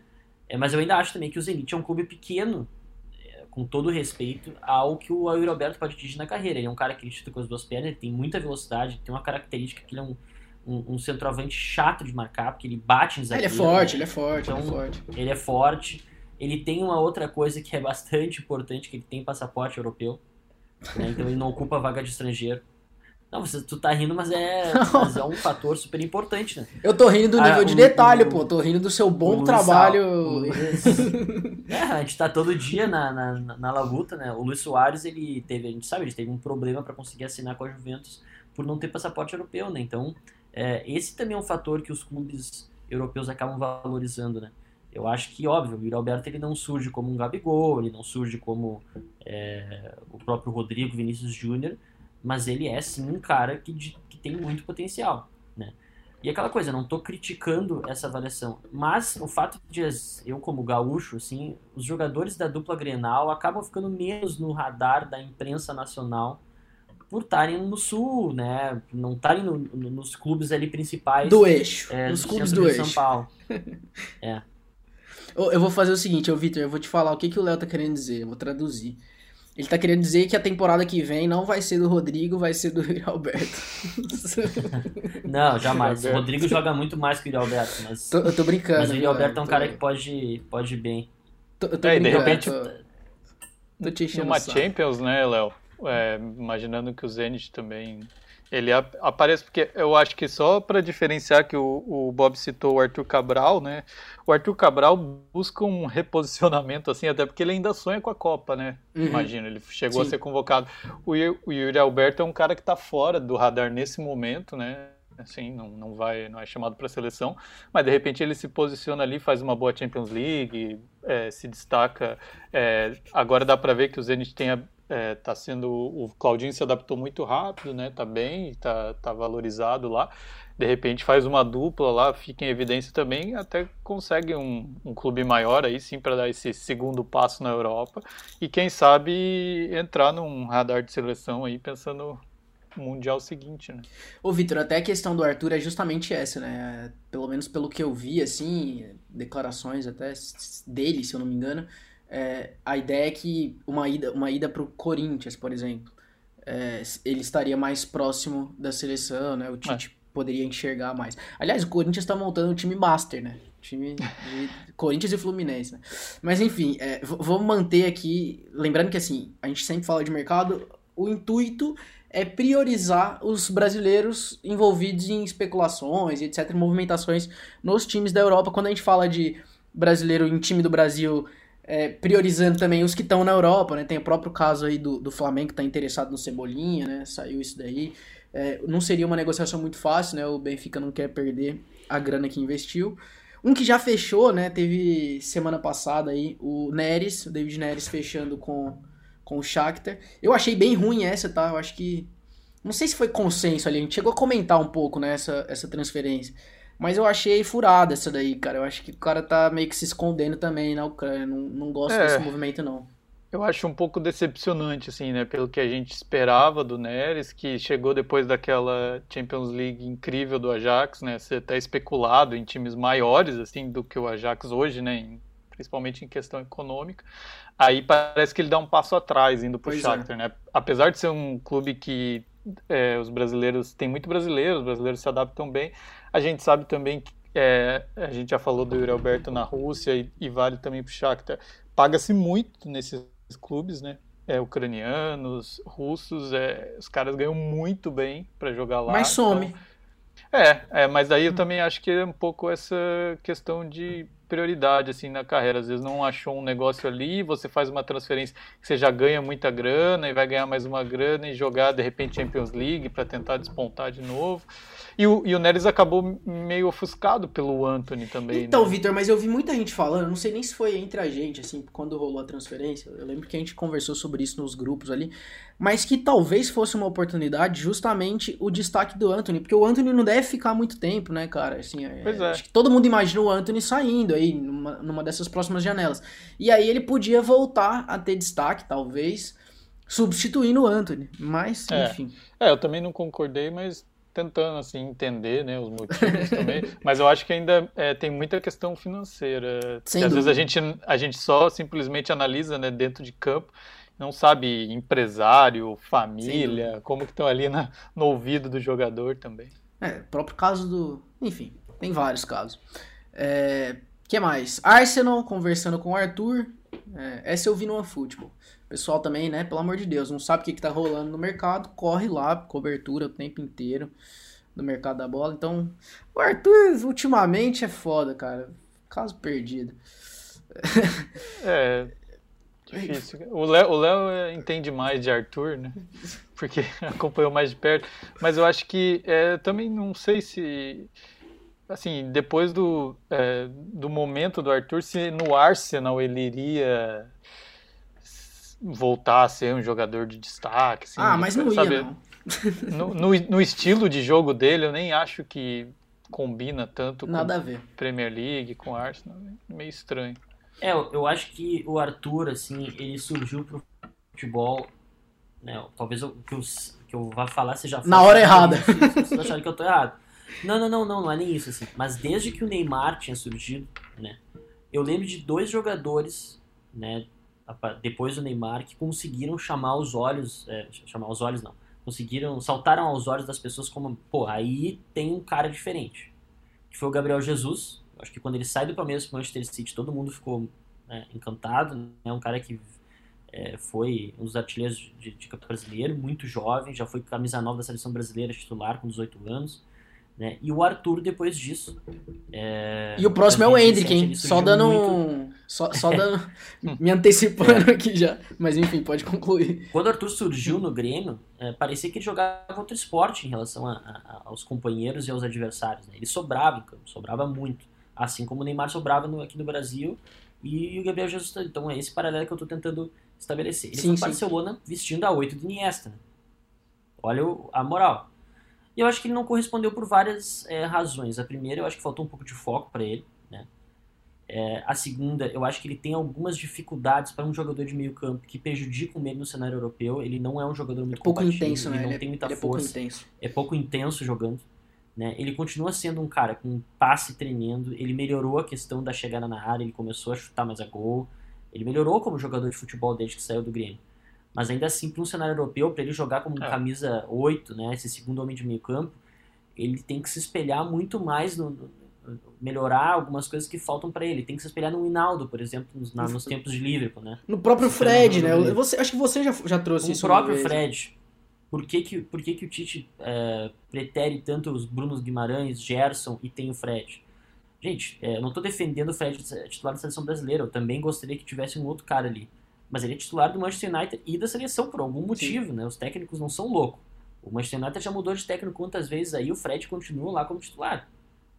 Speaker 2: É, mas eu ainda acho também que o Zenit é um clube pequeno, é, com todo respeito ao que o Yuri Alberto pode atingir na carreira. Ele é um cara que chuta com as duas pernas, ele tem muita velocidade, tem uma característica que ele é um, um, um centroavante chato de marcar, porque ele bate em zagueiro.
Speaker 1: Ele é forte, né? ele é forte, então, ele é forte.
Speaker 2: Ele é forte. Ele tem uma outra coisa que é bastante importante, que ele tem passaporte europeu. Né? Então ele não ocupa vaga de estrangeiro. Não, você, tu tá rindo, mas é, <laughs> mas é um fator super importante, né?
Speaker 1: Eu tô rindo do ah, nível ah, de detalhe, o, pô. Tô rindo do seu bom trabalho.
Speaker 2: Luiz, <laughs> é, a gente tá todo dia na, na, na, labuta, né? O Luiz Soares, ele teve, a gente sabe, ele teve um problema para conseguir assinar com a Juventus por não ter passaporte europeu, né? Então, é, esse também é um fator que os clubes europeus acabam valorizando, né? Eu acho que, óbvio, o Yuri Alberto ele não surge como um Gabigol, ele não surge como é, o próprio Rodrigo Vinícius Júnior, mas ele é sim um cara que, que tem muito potencial, né? E aquela coisa, não estou criticando essa avaliação, mas o fato de eu como gaúcho, assim, os jogadores da dupla Grenal acabam ficando menos no radar da imprensa nacional por estarem no sul, né? Não estarem no, no, nos clubes ali principais
Speaker 1: do eixo,
Speaker 2: é,
Speaker 1: nos clubes do eixo.
Speaker 2: São Paulo. <laughs> é.
Speaker 1: Eu vou fazer o seguinte, ô Vitor, eu vou te falar o que, que o Léo tá querendo dizer, eu vou traduzir. Ele tá querendo dizer que a temporada que vem não vai ser do Rodrigo, vai ser do <laughs> Yuri Alberto. <laughs>
Speaker 2: não, jamais. O Rodrigo joga muito mais que o Yuri Alberto, mas.
Speaker 1: Tô, eu tô brincando.
Speaker 2: Mas o Yuri Alberto é um cara que pode, pode ir bem.
Speaker 1: Tô, eu tô é, brincando. De repente.
Speaker 3: Tô, tô te Numa Champions, né, Léo? É, imaginando que o Zenit também ele aparece porque eu acho que só para diferenciar que o, o, Bob citou o Arthur Cabral, né? O Arthur Cabral busca um reposicionamento assim, até porque ele ainda sonha com a Copa, né? Uhum. Imagina, ele chegou Sim. a ser convocado. O, o Yuri Alberto é um cara que está fora do radar nesse momento, né? Assim, não, não vai, não é chamado para a seleção, mas de repente ele se posiciona ali, faz uma boa Champions League, é, se destaca. É, agora dá para ver que o Zenit tem a, é, tá sendo o Claudinho se adaptou muito rápido, né? Tá bem, tá, tá valorizado lá. De repente faz uma dupla lá, fica em evidência também, até consegue um, um clube maior aí sim para dar esse segundo passo na Europa e quem sabe entrar num radar de seleção aí pensando no mundial seguinte, né?
Speaker 1: Ô Vitor, até a questão do Arthur é justamente essa, né? Pelo menos pelo que eu vi assim, declarações até dele, se eu não me engano, é, a ideia é que uma ida, uma ida para o Corinthians, por exemplo, é, ele estaria mais próximo da seleção, né? O Tite é. poderia enxergar mais. Aliás, o Corinthians está montando um time master, né? Time de <laughs> Corinthians e Fluminense, né? Mas enfim, é, vamos manter aqui. Lembrando que assim, a gente sempre fala de mercado, o intuito é priorizar os brasileiros envolvidos em especulações e etc, movimentações nos times da Europa. Quando a gente fala de brasileiro em time do Brasil é, priorizando também os que estão na Europa, né? Tem o próprio caso aí do, do Flamengo que está interessado no Cebolinha, né? Saiu isso daí. É, não seria uma negociação muito fácil, né? O Benfica não quer perder a grana que investiu. Um que já fechou, né? Teve semana passada aí o Neres, o David Neres fechando com, com o Shakhtar. Eu achei bem ruim essa, tá? Eu acho que... Não sei se foi consenso ali, a gente chegou a comentar um pouco, né? Essa, essa transferência. Mas eu achei furada essa daí, cara. Eu acho que o cara tá meio que se escondendo também na Ucrânia. Não, não gosto é, desse movimento, não.
Speaker 3: Eu acho um pouco decepcionante, assim, né? Pelo que a gente esperava do Neres, que chegou depois daquela Champions League incrível do Ajax, né? Você tá especulado em times maiores, assim, do que o Ajax hoje, né? Em, principalmente em questão econômica. Aí parece que ele dá um passo atrás indo pro pois é. Shakhtar, é. né? Apesar de ser um clube que é, os brasileiros, tem muito brasileiros, os brasileiros se adaptam bem, a gente sabe também que é, a gente já falou do Yuri Alberto na Rússia e, e vale também para o Shakhtar. Paga-se muito nesses clubes, né? É, ucranianos, russos, é, os caras ganham muito bem para jogar lá.
Speaker 1: Mas some. Então,
Speaker 3: é, é, mas aí eu hum. também acho que é um pouco essa questão de prioridade assim na carreira. Às vezes não achou um negócio ali, você faz uma transferência que você já ganha muita grana e vai ganhar mais uma grana e jogar de repente Champions League para tentar despontar de novo. E o, e o Neres acabou meio ofuscado pelo Anthony também.
Speaker 1: Então,
Speaker 3: né?
Speaker 1: Vitor, mas eu vi muita gente falando, não sei nem se foi entre a gente, assim, quando rolou a transferência. Eu lembro que a gente conversou sobre isso nos grupos ali. Mas que talvez fosse uma oportunidade justamente o destaque do Anthony. Porque o Anthony não deve ficar muito tempo, né, cara? Assim, é,
Speaker 3: pois é.
Speaker 1: Acho que todo mundo imagina o Anthony saindo aí, numa, numa dessas próximas janelas. E aí ele podia voltar a ter destaque, talvez substituindo o Anthony. Mas,
Speaker 3: é.
Speaker 1: enfim.
Speaker 3: É, eu também não concordei, mas tentando assim entender né, os motivos também, <laughs> mas eu acho que ainda é, tem muita questão financeira. Às vezes a gente, a gente só simplesmente analisa né, dentro de campo, não sabe empresário, família, como que estão ali na, no ouvido do jogador também.
Speaker 1: É, próprio caso do. Enfim, tem vários casos. É, que mais? Arsenal conversando com o Arthur. É, essa eu vi no Futebol. Pessoal também, né? Pelo amor de Deus, não sabe o que, que tá rolando no mercado, corre lá, cobertura o tempo inteiro do mercado da bola. Então, o Arthur ultimamente é foda, cara. Caso perdido. <laughs>
Speaker 3: É. Difícil. O Léo, o Léo é, entende mais de Arthur, né? Porque <laughs> acompanhou mais de perto. Mas eu acho que é, também não sei se assim, depois do, é, do momento do Arthur, se no Arsenal ele iria voltar a ser um jogador de destaque. Assim,
Speaker 1: ah, mas não sabe, ia,
Speaker 3: não. <laughs> No, no, no, estilo de jogo dele, eu nem acho que combina tanto
Speaker 1: Nada
Speaker 3: com
Speaker 1: a ver.
Speaker 3: Premier League, com Arsenal. Meio estranho.
Speaker 2: É, eu acho que o Arthur, assim, ele surgiu pro futebol. Né, talvez o que eu, que eu vá falar seja.
Speaker 1: Na hora errada.
Speaker 2: Vocês acharem que eu tô errado. Não, não, não, não, não é nem isso, assim. Mas desde que o Neymar tinha surgido, né? Eu lembro de dois jogadores, né? Depois do Neymar, que conseguiram chamar os olhos. É, chamar os olhos não. Conseguiram. Saltaram aos olhos das pessoas como. Pô, aí tem um cara diferente. Que foi o Gabriel Jesus. Acho que quando ele sai do Palmeiras pro Manchester City, todo mundo ficou né, encantado. É né? um cara que é, foi um dos artilheiros de, de campeonato brasileiro, muito jovem, já foi camisa nova da seleção brasileira titular com 18 anos. Né? E o Arthur depois disso. É...
Speaker 1: E o próximo é o Hendrick, hein? Só dando muito... Só, só <laughs> dando. me antecipando <laughs> é. aqui já. Mas enfim, pode concluir.
Speaker 2: Quando o Arthur surgiu no Grêmio, é, parecia que ele jogava outro esporte em relação a, a, aos companheiros e aos adversários. Né? Ele sobrava em campo, sobrava muito. Assim como o Neymar sobrava no, aqui no Brasil e o Gabriel Jesus. Então é esse paralelo que eu estou tentando estabelecer. Ele sim, foi sim. Barcelona vestindo a 8 de Iniesta. Né? Olha a moral. E eu acho que ele não correspondeu por várias é, razões. A primeira, eu acho que faltou um pouco de foco para ele. Né? É, a segunda, eu acho que ele tem algumas dificuldades para um jogador de meio campo que prejudicam ele no cenário europeu. Ele não é um jogador muito
Speaker 1: é pouco intenso,
Speaker 2: ele
Speaker 1: né?
Speaker 2: não
Speaker 1: ele
Speaker 2: tem muita
Speaker 1: ele
Speaker 2: força.
Speaker 1: É pouco intenso.
Speaker 2: É pouco intenso jogando. Né? Ele continua sendo um cara com um passe tremendo. Ele melhorou a questão da chegada na área. Ele começou a chutar mais a gol. Ele melhorou como jogador de futebol desde que saiu do Grêmio. Mas ainda assim, para um cenário europeu, para ele jogar como é. camisa 8, né, esse segundo homem de meio campo, ele tem que se espelhar muito mais no, no melhorar algumas coisas que faltam para ele. Tem que se espelhar no Hinaldo, por exemplo, nos, na, nos tempos de Liverpool, né?
Speaker 1: No próprio Fred, né? Você, acho que você já, já trouxe
Speaker 2: no
Speaker 1: isso.
Speaker 2: O próprio Fred. Por que, que, por que, que o Tite é, pretere tanto os Brunos Guimarães, Gerson e tem o Fred? Gente, é, eu não estou defendendo o Fred titular da seleção brasileira. Eu também gostaria que tivesse um outro cara ali. Mas ele é titular do Manchester United e da seleção por algum motivo, Sim. né? Os técnicos não são loucos. O Manchester United já mudou de técnico quantas vezes aí, o Fred continua lá como titular,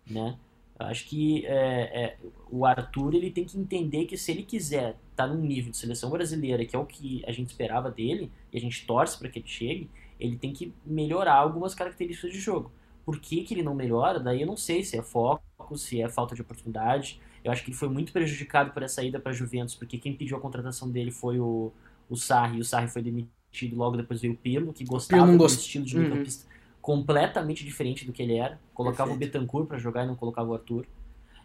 Speaker 2: né? Eu acho que é, é, o Arthur ele tem que entender que se ele quiser estar tá num nível de seleção brasileira, que é o que a gente esperava dele, e a gente torce para que ele chegue, ele tem que melhorar algumas características de jogo. Por que, que ele não melhora? Daí eu não sei se é foco, se é falta de oportunidade. Eu acho que ele foi muito prejudicado por essa ida para a Juventus, porque quem pediu a contratação dele foi o, o Sarri, e o Sarri foi demitido logo depois veio o Pirlo, que gostava do gost... estilo de meio campista uhum. completamente diferente do que ele era. Colocava Perfeito. o Betancourt para jogar e não colocava o Arthur.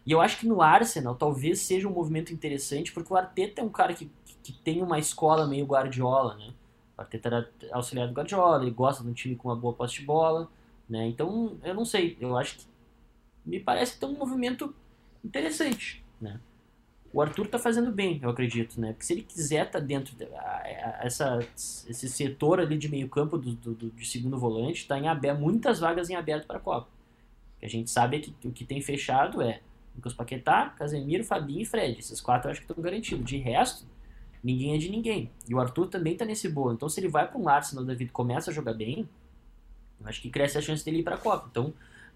Speaker 2: E eu acho que no Arsenal talvez seja um movimento interessante, porque o Arteta é um cara que, que, que tem uma escola meio Guardiola, né? Arteta era auxiliar do Guardiola, ele gosta de um time com uma boa posse de bola, né? Então, eu não sei, eu acho que me parece ter um movimento interessante, né? O Arthur tá fazendo bem, eu acredito, né? Porque se ele quiser estar tá dentro de, essa, esse setor ali de meio campo do, do, do de segundo volante, tá em aberto, muitas vagas em aberto para a Copa. Que a gente sabe é que o que tem fechado é Lucas Paquetá, Casemiro, Fabinho e Fred. Esses quatro eu acho que estão garantidos. De resto, ninguém é de ninguém. E o Arthur também tá nesse bolo. Então se ele vai para um Arsenal, o David começa a jogar bem, acho que cresce a chance dele ir para a Copa. Então,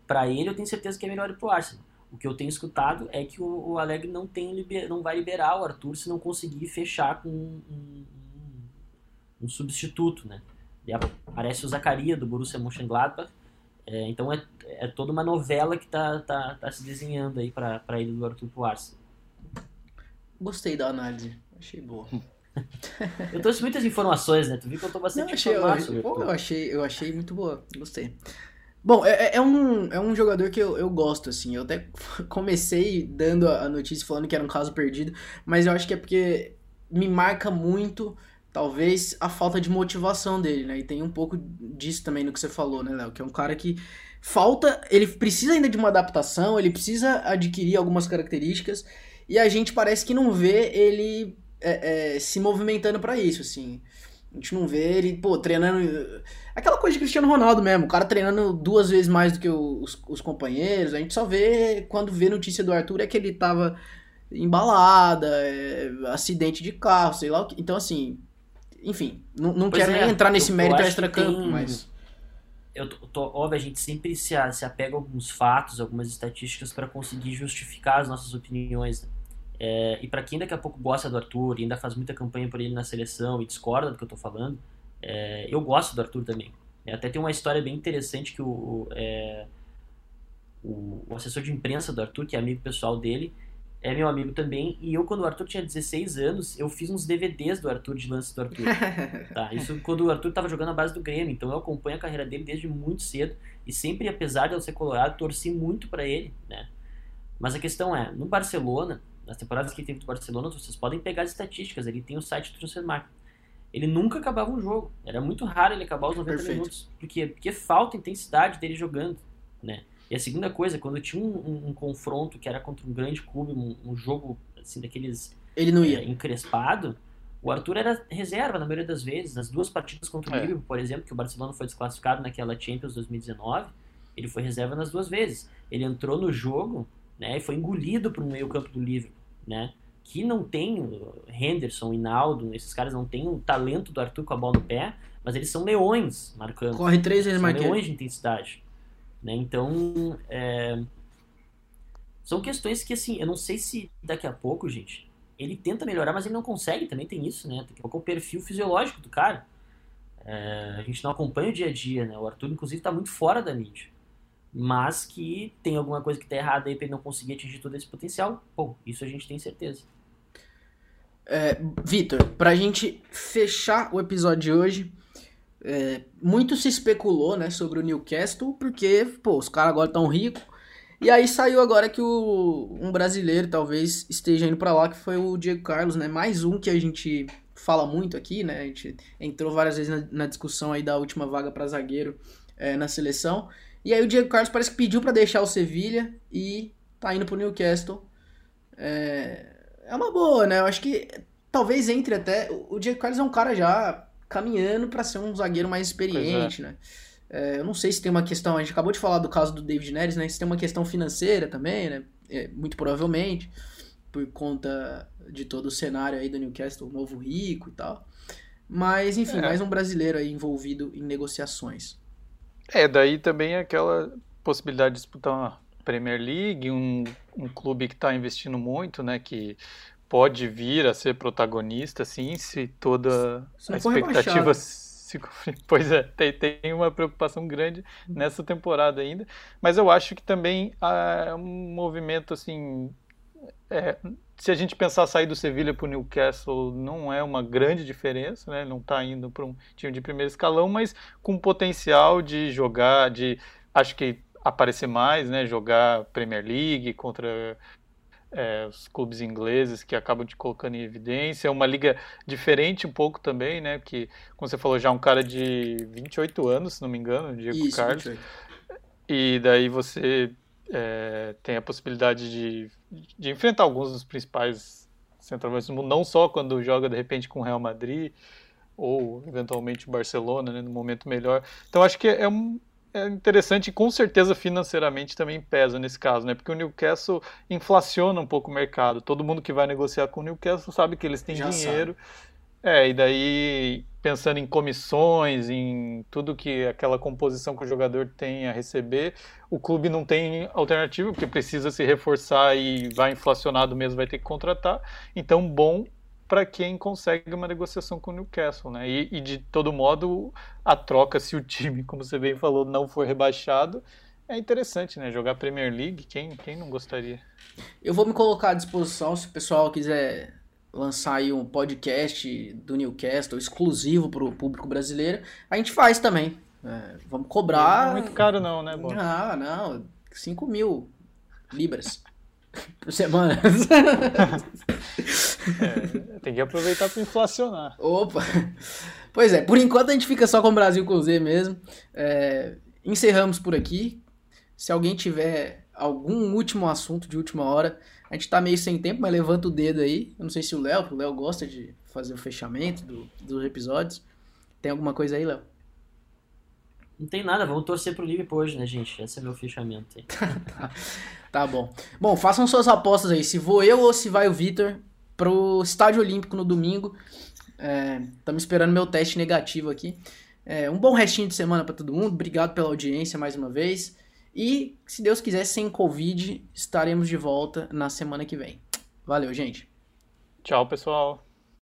Speaker 2: para ele, eu tenho certeza que é melhor ir para o Arsenal. O que eu tenho escutado é que o, o Alegre não, tem não vai liberar o Arthur se não conseguir fechar com um, um, um substituto, né? E aparece o Zacaria do Borussia Mönchengladbach. É, então é, é toda uma novela que tá, tá, tá se desenhando aí para ele do Arthur pro Arsenal.
Speaker 1: Gostei da análise, achei boa.
Speaker 2: eu trouxe muitas informações, né? Tu viu que eu tô bastante
Speaker 1: não, achei, eu, eu, eu, achei, eu achei muito boa, gostei. Bom, é, é, um, é um jogador que eu, eu gosto, assim. Eu até <laughs> comecei dando a notícia falando que era um caso perdido, mas eu acho que é porque me marca muito, talvez, a falta de motivação dele, né? E tem um pouco disso também no que você falou, né, Léo? Que é um cara que falta. Ele precisa ainda de uma adaptação, ele precisa adquirir algumas características, e a gente parece que não vê ele é, é, se movimentando para isso, assim. A gente não vê ele, pô, treinando. Aquela coisa de Cristiano Ronaldo mesmo, o cara treinando duas vezes mais do que os, os companheiros. A gente só vê, quando vê notícia do Arthur, é que ele tava embalada, é, acidente de carro, sei lá o que. Então, assim, enfim, não, não quero é, nem entrar nesse mérito extra-campo, tem... mas.
Speaker 2: Eu tô, tô, óbvio, a gente sempre se, se apega a alguns fatos, algumas estatísticas para conseguir justificar as nossas opiniões. Né? É, e para quem daqui a pouco gosta do Arthur e ainda faz muita campanha por ele na seleção e discorda do que eu tô falando, é, eu gosto do Arthur também. É, até tem uma história bem interessante que o, é, o, o, assessor de imprensa do Arthur, que é amigo pessoal dele, é meu amigo também. E eu, quando o Arthur tinha 16 anos, eu fiz uns DVDs do Arthur, de lance do Arthur. <laughs> tá? Isso quando o Arthur tava jogando a base do Grêmio. Então eu acompanho a carreira dele desde muito cedo. E sempre, apesar de eu ser colorado, torci muito para ele, né? Mas a questão é, no Barcelona, nas temporadas que ele teve do Barcelona, vocês podem pegar as estatísticas, ele tem o site do Transfermarkt. Ele nunca acabava um jogo. Era muito raro ele acabar os 90 Perfeito. minutos. Porque, porque falta intensidade dele jogando, né? E a segunda coisa, quando tinha um, um, um confronto que era contra um grande clube, um, um jogo assim daqueles
Speaker 1: ele não ia
Speaker 2: é, encrespado, o Arthur era reserva na maioria das vezes. Nas duas partidas contra o é. Liverpool, por exemplo, que o Barcelona foi desclassificado naquela Champions 2019, ele foi reserva nas duas vezes. Ele entrou no jogo né, e foi engolido para o meio-campo do Liverpool, né? Que não tem Henderson, Inaldo, esses caras não têm o talento do Arthur com a bola no pé, mas eles são leões marcando.
Speaker 1: Corre três vezes mais
Speaker 2: leões de intensidade. Né? Então, é... são questões que, assim, eu não sei se daqui a pouco, gente, ele tenta melhorar, mas ele não consegue, também tem isso, né? Daqui a pouco é o perfil fisiológico do cara. É... a gente não acompanha o dia a dia, né? O Arthur, inclusive, está muito fora da mídia mas que tem alguma coisa que está errada aí para ele não conseguir atingir todo esse potencial, bom, isso a gente tem certeza.
Speaker 1: É, Vitor, para a gente fechar o episódio de hoje, é, muito se especulou né, sobre o Newcastle, porque pô, os caras agora estão ricos, e aí saiu agora que o, um brasileiro talvez esteja indo para lá, que foi o Diego Carlos, né? Mais um que a gente fala muito aqui, né? A gente entrou várias vezes na, na discussão aí da última vaga para zagueiro é, na seleção. E aí o Diego Carlos parece que pediu para deixar o Sevilha e tá indo pro Newcastle. É, é uma boa, né? Eu acho que talvez entre até. O Diego Carlos é um cara já caminhando para ser um zagueiro mais experiente, é. né? É, eu não sei se tem uma questão. A gente acabou de falar do caso do David Neres, né? Se tem uma questão financeira também, né? É, muito provavelmente, por conta de todo o cenário aí do Newcastle, novo rico e tal. Mas, enfim, é. mais um brasileiro aí envolvido em negociações.
Speaker 3: É, daí também aquela possibilidade de disputar uma Premier League, um, um clube que está investindo muito, né? Que pode vir a ser protagonista, sim, se toda <laughs> se a expectativa se Pois é, tem, tem uma preocupação grande nessa temporada ainda, mas eu acho que também há um movimento assim. É, se a gente pensar sair do Sevilha para o Newcastle, não é uma grande diferença, né? Não está indo para um time de primeiro escalão, mas com potencial de jogar, de acho que aparecer mais, né? Jogar Premier League contra é, os clubes ingleses que acabam te colocando em evidência. É uma liga diferente um pouco também, né? Que, como você falou, já é um cara de 28 anos, se não me engano, Diego Isso, Carlos. 28. E daí você é, tem a possibilidade de, de enfrentar alguns dos principais centroavantes do mundo, não só quando joga de repente com o Real Madrid ou eventualmente o Barcelona, né, no momento melhor. Então acho que é um, é interessante e com certeza financeiramente também pesa nesse caso, né? Porque o Newcastle inflaciona um pouco o mercado. Todo mundo que vai negociar com o Newcastle sabe que eles têm Já dinheiro. Sabe. É, e daí pensando em comissões, em tudo que aquela composição que o jogador tem a receber, o clube não tem alternativa, porque precisa se reforçar e vai inflacionado mesmo, vai ter que contratar. Então, bom para quem consegue uma negociação com o Newcastle, né? E, e, de todo modo, a troca, se o time, <laughs> como você bem falou, não for rebaixado, é interessante, né? Jogar Premier League, quem, quem não gostaria?
Speaker 1: Eu vou me colocar à disposição se o pessoal quiser lançar aí um podcast do Newcastle exclusivo para o público brasileiro. A gente faz também. É, vamos cobrar.
Speaker 3: Não é muito caro, não, né,
Speaker 1: Bob? Ah, não. 5 mil libras <laughs> por semana. <laughs>
Speaker 3: é, tem que aproveitar para inflacionar.
Speaker 1: Opa! Pois é, por enquanto a gente fica só com o Brasil com Z mesmo. É, encerramos por aqui. Se alguém tiver algum último assunto de última hora, a gente tá meio sem tempo, mas levanta o dedo aí. Eu não sei se o Léo, o Léo gosta de fazer o fechamento do, dos episódios. Tem alguma coisa aí, Léo?
Speaker 2: Não tem nada, vamos torcer pro Liverpool hoje, né, gente? Esse é meu fechamento aí. <laughs>
Speaker 1: tá, tá bom. Bom, façam suas apostas aí. Se vou eu ou se vai o Vitor pro Estádio Olímpico no domingo. Estamos é, esperando meu teste negativo aqui. É, um bom restinho de semana para todo mundo. Obrigado pela audiência mais uma vez. E, se Deus quiser, sem Covid, estaremos de volta na semana que vem. Valeu, gente.
Speaker 3: Tchau, pessoal.